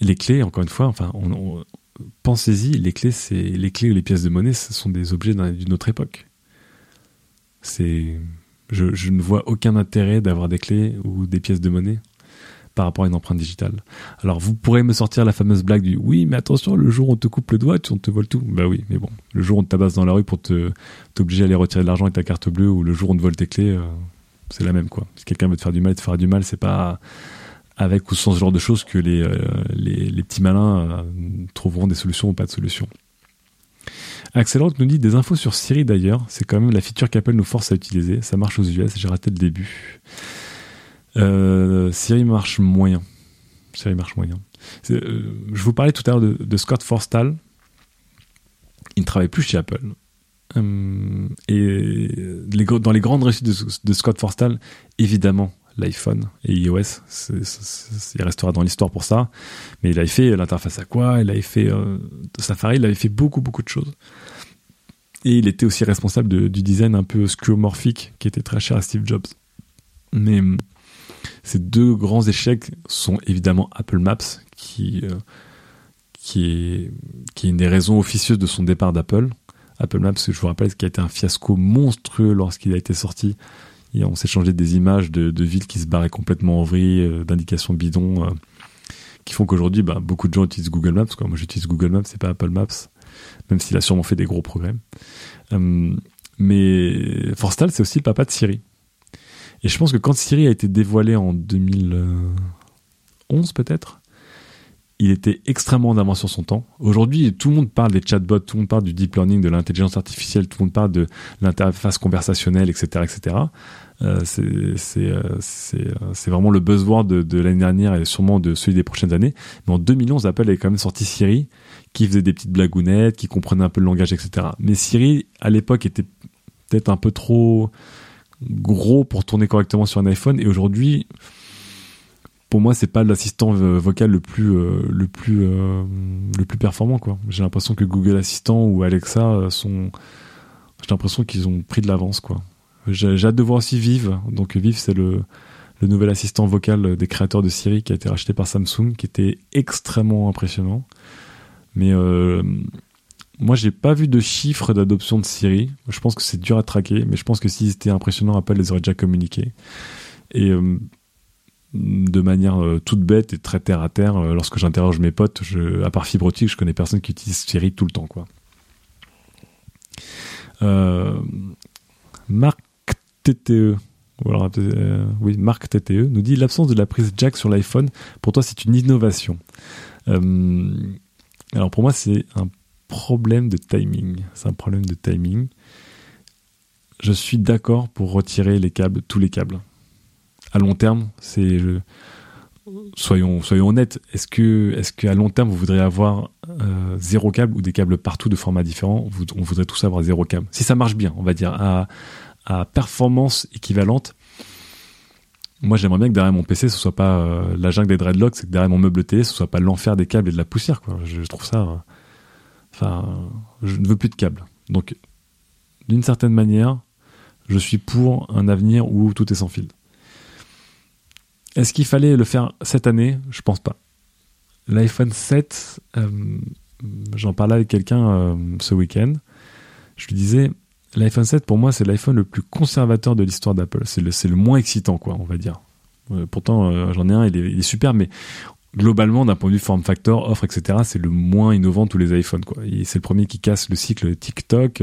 les clés, encore une fois, enfin, pensez-y, les clés, c'est les clés ou les pièces de monnaie, ce sont des objets d'une autre époque. C'est, je, ne vois aucun intérêt d'avoir des clés ou des pièces de monnaie par rapport à une empreinte digitale. Alors vous pourrez me sortir la fameuse blague du oui mais attention le jour où on te coupe le doigt on te vole tout. Bah oui mais bon le jour où on te tabasse dans la rue pour te t'obliger à aller retirer de l'argent avec ta carte bleue ou le jour où on te vole tes clés euh, c'est la même quoi. Si quelqu'un veut te faire du mal, te fera du mal. C'est pas avec ou sans ce genre de choses que les, euh, les, petits malins euh, trouveront des solutions ou pas de solutions. Axel nous dit des infos sur Siri d'ailleurs. C'est quand même la feature qu'Apple nous force à utiliser. Ça marche aux US. J'ai raté le début. Euh, Siri marche moyen. Siri marche moyen. Euh, je vous parlais tout à l'heure de, Scott Forstall. Il ne travaille plus chez Apple. Euh, et dans les grandes réussites de, Scott Forstall, évidemment, l'iPhone et iOS, il restera dans l'histoire pour ça. Mais il avait fait l'interface à quoi, il avait fait Safari, il avait fait beaucoup beaucoup de choses. Et il était aussi responsable du design un peu skeuomorphique qui était très cher à Steve Jobs. Mais ces deux grands échecs sont évidemment Apple Maps, qui, euh, qui est une des raisons officieuses de son départ d'Apple. Apple Maps, je vous rappelle, qui a été un fiasco monstrueux lorsqu'il a été sorti. Et on s'est changé des images de, villes qui se barraient complètement en vrille, euh, d'indications bidons, euh, qui font qu'aujourd'hui, bah, beaucoup de gens utilisent Google Maps. Quoi. Moi, j'utilise Google Maps, c'est pas Apple Maps, même s'il a sûrement fait des gros progrès. mais Forstal, c'est aussi le papa de Siri. Et je pense que quand Siri a été dévoilé en 2011 peut-être, il était extrêmement en avance sur son temps. Aujourd'hui, tout le monde parle des chatbots, tout le monde parle du deep learning, de l'intelligence artificielle, tout le monde parle de l'interface conversationnelle, etc., etc. Euh, euh, euh, c'est vraiment le buzzword de, de l'année dernière et sûrement de celui des prochaines années. Mais en 2011, Apple avait quand même sorti Siri, qui faisait des petites blagounettes, qui comprenait un peu le langage, etc. Mais Siri, à l'époque, était peut-être un peu trop gros pour tourner correctement sur un iPhone. Et aujourd'hui, pour moi, c'est pas l'assistant euh, vocal le plus euh, le plus euh, le plus performant quoi. J'ai l'impression que Google Assistant ou Alexa sont j'ai l'impression qu'ils ont pris de l'avance quoi. J'ai hâte de voir aussi Vive. Donc Vive c'est le le nouvel assistant vocal des créateurs de Siri qui a été racheté par Samsung qui était extrêmement impressionnant. Mais moi, j'ai pas vu de chiffres d'adoption de Siri. Je pense que c'est dur à traquer, mais je pense que s'ils étaient impressionnants, Apple les aurait déjà communiqués. Et euh, de manière euh, toute bête et très terre à terre, euh, lorsque j'interroge mes potes, à part Fibrotique, je connais personne qui utilise Siri tout le temps, quoi. Marc TTE, oui, Marc TTE nous dit l'absence de la prise jack sur l'iPhone, pour toi, c'est une innovation. alors pour moi, c'est un problème de timing. C'est un problème de timing. Je suis d'accord pour retirer les câbles, tous les câbles. À long terme, c'est soyons soyons honnêtes. Est-ce que est-ce qu'à long terme vous voudriez avoir euh, zéro câble ou des câbles partout de formats différents? On voudrait tous avoir zéro câble. Si ça marche bien, on va dire à, performance équivalente. Moi, j'aimerais bien que derrière mon PC, ce soit pas euh, la jungle des dreadlocks, que derrière mon meuble télé, ce soit pas l'enfer des câbles et de la poussière. Je, trouve ça. Enfin, je ne veux plus de câbles. Donc, d'une certaine manière, je suis pour un avenir où tout est sans fil. Est-ce qu'il fallait le faire cette année? Je pense pas. L'iPhone 7, euh, j'en parlais avec quelqu'un euh, ce week-end. Je lui disais, l'iPhone 7 pour moi c'est l'iPhone le plus conservateur de l'histoire d'Apple. C'est le, le, moins excitant quoi, on va dire. Euh, pourtant j'en ai un, il est, il est, super, mais globalement, d'un point de vue form factor, offre, etc., c'est le moins innovant de tous les iPhones. C'est le premier qui casse le cycle TikTok.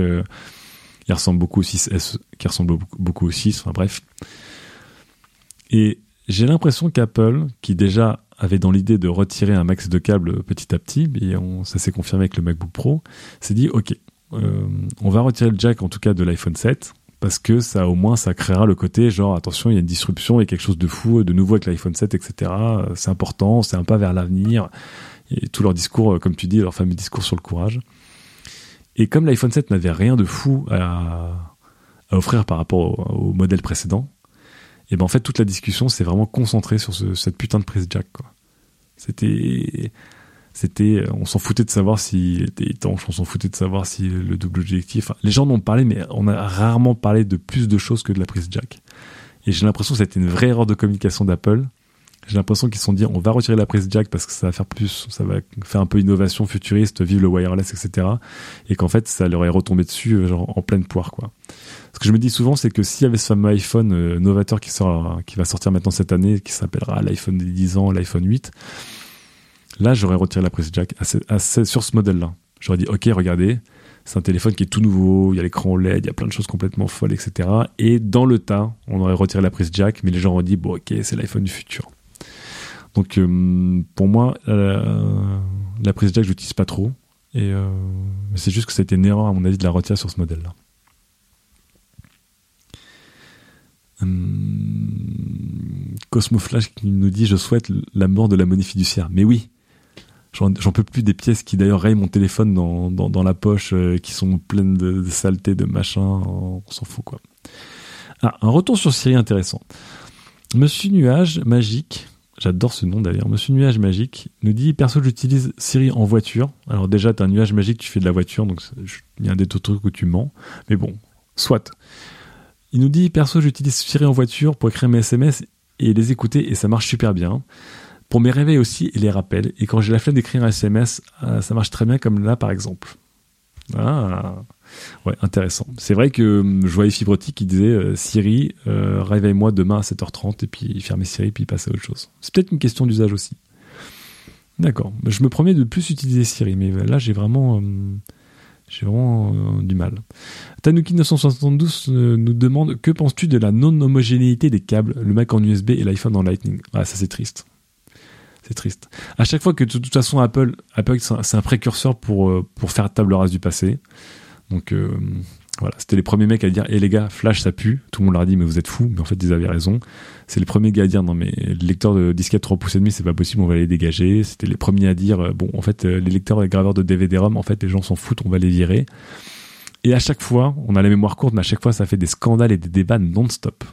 Il ressemble beaucoup au 6S, qui ressemble beaucoup au 6. Enfin bref. Et j'ai l'impression qu'Apple, qui déjà avait dans l'idée de retirer un max de câbles petit à petit, et ça s'est confirmé avec le MacBook Pro, s'est dit ok, euh, on va retirer le jack en tout cas de l'iPhone 7 parce que ça au moins ça créera le côté genre attention il y a une disruption il y a quelque chose de fou de nouveau avec l'iPhone 7 etc c'est important c'est un pas vers l'avenir. Et tout leur discours comme tu dis leur fameux discours sur le courage. Et comme l'iPhone 7 n'avait rien de fou à, offrir par rapport au, modèle précédent et ben en fait toute la discussion s'est vraiment concentrée sur cette putain de prise jack quoi. C'était c'était euh, on s'en foutait de savoir s'il était étanche, on s'en foutait de savoir si le double objectif. les gens n'ont parlé, mais on a rarement parlé de plus de choses que de la prise jack. Et j'ai l'impression que c'était une vraie erreur de communication d'Apple. J'ai l'impression qu'ils se sont dit on va retirer la prise jack parce que ça va faire plus, ça va faire un peu innovation futuriste, vive le wireless, etc. Et qu'en fait ça leur est retombé dessus euh, genre en pleine poire quoi. Ce que je me dis souvent c'est que s'il y avait ce fameux iPhone euh, novateur qui sort, qui va sortir maintenant cette année, qui s'appellera l'iPhone des 10 ans, l'iPhone 8, Là, j'aurais retiré la prise jack sur ce modèle-là. J'aurais dit, ok, regardez, c'est un téléphone qui est tout nouveau, il y a l'écran OLED, il y a plein de choses complètement folles, etc. Et dans le tas, on aurait retiré la prise jack, mais les gens auraient dit, ok, c'est l'iPhone du futur. Donc, euh, pour moi, euh, la prise jack, je l'utilise pas trop. Et euh, c'est juste que ça a été une erreur, à mon avis, de la retirer sur ce modèle-là. Hum, Cosmo Flash qui nous dit je souhaite la mort de la monnaie fiduciaire. Mais oui, J'en peux plus des pièces qui d'ailleurs rayent mon téléphone dans, dans, la poche, euh, qui sont pleines de, de saleté, de machin, on s'en fout quoi. Ah, un retour sur Siri intéressant. Monsieur Nuage Magique, j'adore ce nom d'ailleurs, Monsieur Nuage Magique, nous dit Perso, j'utilise Siri en voiture. Alors déjà, t'as un nuage magique, tu fais de la voiture, donc il y a un des trucs où tu mens. Mais bon, soit. Il nous dit Perso, j'utilise Siri en voiture pour écrire mes SMS et les écouter et ça marche super bien. Pour mes réveils aussi et les rappels. Et quand j'ai la flemme d'écrire un SMS, euh, ça marche très bien comme là par exemple. Ah, ouais, intéressant. C'est vrai que hum, je voyais Fibrotique qui disait euh, Siri, euh, réveille-moi demain à 7h30 et puis fermer Siri puis passer à autre chose. C'est peut-être une question d'usage aussi. D'accord. Je me promets de plus utiliser Siri, mais là j'ai vraiment, hum, j'ai vraiment du mal. Tanuki 972 nous demande que penses-tu de la non-homogénéité des câbles, le Mac en USB et l'iPhone en Lightning? Ah, ça c'est triste. C'est triste. À chaque fois que de toute façon Apple, Apple c'est un précurseur pour euh, pour faire table rase du passé. Donc euh, voilà, c'était les premiers mecs à dire "Eh les gars, Flash ça pue." Tout le monde leur a dit "Mais vous êtes fous." Mais en fait, ils avaient raison. C'est les premiers gars à dire "Non mais le lecteur de disquette 3 pouces et demi, c'est pas possible, on va les dégager." C'était les premiers à dire euh, "Bon, en fait, les lecteurs et graveurs de DVD-ROM, en fait, les gens s'en foutent, on va les virer." Et à chaque fois, on a la mémoire courte, mais à chaque fois, ça fait des scandales et des débats non-stop.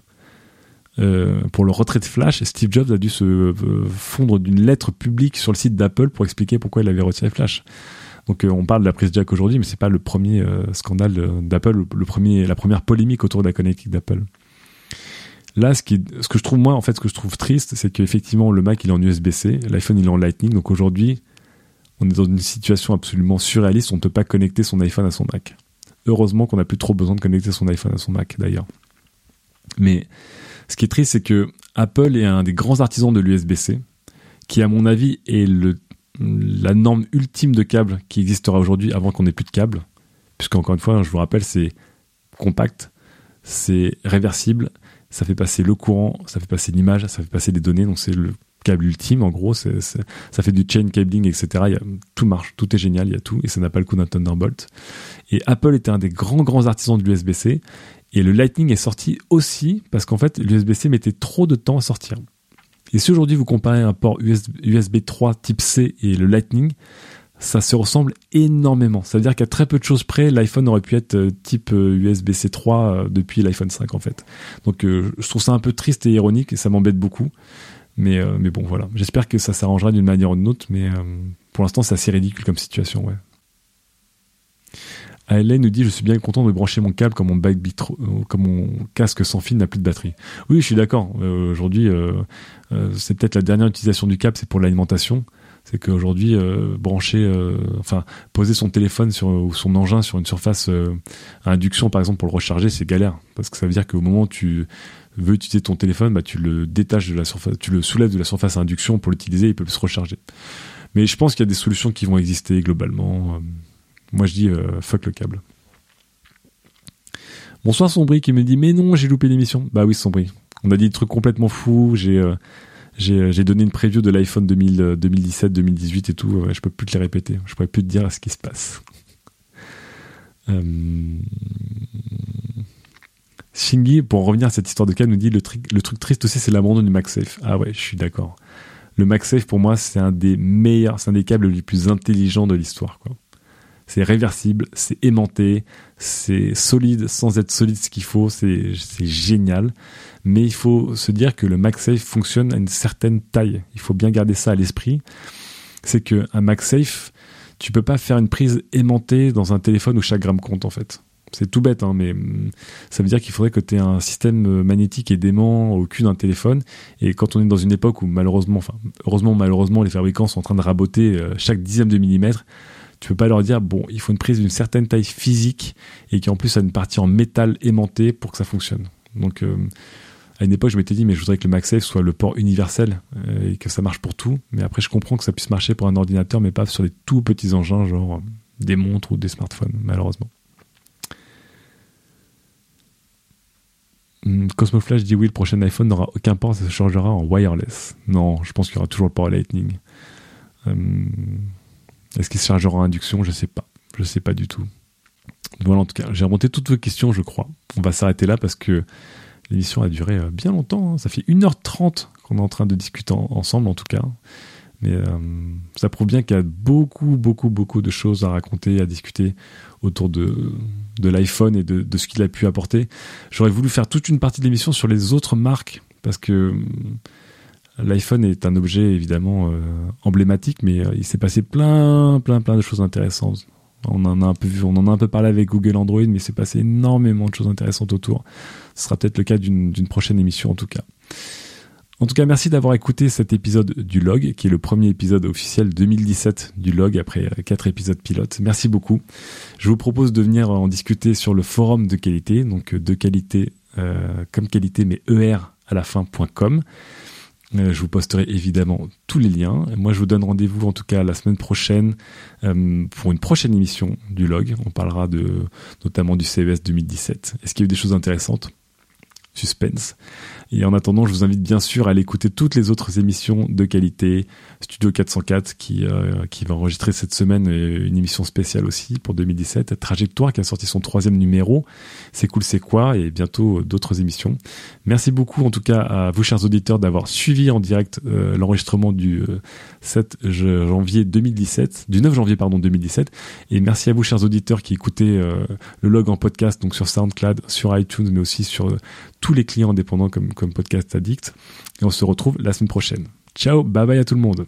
Euh, pour le retrait de Flash, Steve Jobs a dû se euh, fondre d'une lettre publique sur le site d'Apple pour expliquer pourquoi il avait retiré Flash. Donc euh, on parle de la prise jack aujourd'hui, mais c'est pas le premier scandale d'Apple, le premier, la première polémique autour de la connectique d'Apple. Là, ce, ce que je trouve moi, en fait, ce que je trouve triste, c'est qu'effectivement le Mac il est en USB-C, l'iPhone il est en Lightning. Donc aujourd'hui, on est dans une situation absolument surréaliste. On ne peut pas connecter son iPhone à son Mac. Heureusement qu'on n'a plus trop besoin de connecter son iPhone à son Mac d'ailleurs. Mais ce qui est triste, c'est que Apple est un des grands artisans de l'USB-C, qui à mon avis est la norme ultime de câble qui existera aujourd'hui avant qu'on ait plus de câbles. Puisqu'encore une fois, je vous rappelle, c'est compact, c'est réversible, ça fait passer le courant, ça fait passer l'image, ça fait passer des données, donc c'est le câble ultime en gros, ça fait du chain cabling, etc. Tout marche, tout est génial, il y a tout, et ça n'a pas le coup d'un Thunderbolt. Et Apple était un des grands grands artisans de l'USB-C, et le Lightning est sorti aussi parce qu'en fait, l'USB-C mettait trop de temps à sortir. Et si aujourd'hui vous comparez un port USB, 3 type C et le Lightning, ça se ressemble énormément. Ça veut dire qu'à très peu de choses près, l'iPhone aurait pu être euh, type USB-C euh, 3 euh, depuis l'iPhone 5 en fait. Donc je trouve ça un peu triste et ironique et ça m'embête beaucoup. Mais, mais bon voilà, j'espère que ça s'arrangera d'une manière ou d'une autre, mais pour l'instant c'est assez ridicule comme situation. Ouais. ALA nous dit je suis bien content de brancher mon câble comme euh, mon casque sans fil n'a plus de batterie. Oui, je suis d'accord. Euh, aujourd'hui, euh, c'est peut-être la dernière utilisation du câble, c'est pour l'alimentation. C'est qu'aujourd'hui, brancher, enfin, poser son téléphone ou son engin sur une surface à induction, par exemple, pour le recharger, c'est galère parce que ça veut dire qu'au moment où tu veux utiliser ton téléphone, bah, tu le détaches de la surface, tu le soulèves de la surface à induction pour l'utiliser, il peut se recharger. Mais je pense qu'il y a des solutions qui vont exister globalement. Moi, je dis euh, fuck le câble. Bonsoir Sombri qui me dit mais non j'ai loupé l'émission. Bah oui Sombri. On a dit des trucs complètement fous. J'ai euh, euh, j'ai donné une preview de l'iPhone 2017, 2018 et tout. je peux plus te les répéter. Je pourrais plus te dire ce qui se passe. Shingi, pour en revenir à cette histoire de cas, nous dit le, le truc triste aussi, c'est l'abandon du MagSafe. Ah ouais, je suis d'accord. Le MagSafe, pour moi, c'est un des meilleurs, c'est un des câbles les plus intelligents de l'histoire. C'est réversible, c'est aimanté, c'est solide sans être solide ce qu'il faut, c'est génial. Mais il faut se dire que le MagSafe fonctionne à une certaine taille. Il faut bien garder ça à l'esprit. C'est qu'un MagSafe, tu peux pas faire une prise aimantée dans un téléphone où chaque gramme compte en fait. C'est tout bête, hein, mais ça veut dire qu'il faudrait que tu aies un système magnétique et d'aimant au cul d'un téléphone. Et quand on est dans une époque où malheureusement, enfin heureusement malheureusement, les fabricants sont en train de raboter euh, chaque dixième de millimètre, tu peux pas leur dire bon, il faut une prise d'une certaine taille physique et qui en plus a une partie en métal aimanté pour que ça fonctionne. Donc euh, à une époque, je m'étais dit mais je voudrais que le MagSafe soit le port universel et que ça marche pour tout. Mais après, je comprends que ça puisse marcher pour un ordinateur, mais pas sur les tout petits engins genre des montres ou des smartphones, malheureusement. Hmm, Cosmoflash dit oui, le prochain iPhone n'aura aucun port, ça se chargera en wireless. Non, je pense qu'il y aura toujours le port Lightning. Euh, est-ce qu'il se chargera en induction? Je sais pas. Je sais pas du tout. Voilà, en tout cas, j'ai remonté toutes vos questions, je crois. On va s'arrêter là parce que l'émission a duré euh, bien longtemps. Hein. Ça fait 1h30 qu'on est en train de discuter ensemble, en tout cas. Mais euh, ça prouve bien qu'il y a beaucoup, beaucoup, beaucoup de choses à raconter, à discuter autour de, l'iPhone et de, ce qu'il a pu apporter. J'aurais voulu faire toute une partie de l'émission sur les autres marques parce que l'iPhone est un objet évidemment euh, emblématique, mais il s'est passé plein, plein, plein de choses intéressantes. On en a un peu vu, on en a un peu parlé avec Google Android, mais il s'est passé énormément de choses intéressantes autour. Ce sera peut-être le cas d'une prochaine émission en tout cas. En tout cas, merci d'avoir écouté cet épisode du log, qui est le premier épisode officiel 2017 du log après quatre épisodes pilotes. Merci beaucoup. Je vous propose de venir en discuter sur le forum de qualité, donc de qualité euh, comme qualité, mais er à la fin.com. Je vous posterai évidemment tous les liens. Moi, je vous donne rendez-vous en tout cas la semaine prochaine euh, pour une prochaine émission du log. On parlera de notamment du CES 2017. Est-ce qu'il y a eu des choses intéressantes? Suspense. Et en attendant, je vous invite bien sûr à aller écouter toutes les autres émissions de qualité. Studio 404 qui, euh, qui va enregistrer cette semaine une émission spéciale aussi pour 2017. Trajectoire qui a sorti son troisième numéro. C'est cool, c'est quoi? Et bientôt euh, d'autres émissions. Merci beaucoup en tout cas à vous chers auditeurs d'avoir suivi en direct euh, l'enregistrement du 7 janvier 2017, du 9 janvier pardon 2017. Et merci à vous chers auditeurs qui écoutez le log en podcast donc sur SoundCloud, sur iTunes, mais aussi sur tous les clients indépendants comme, comme Podcast Addict. Et on se retrouve la semaine prochaine. Ciao, bye bye à tout le monde.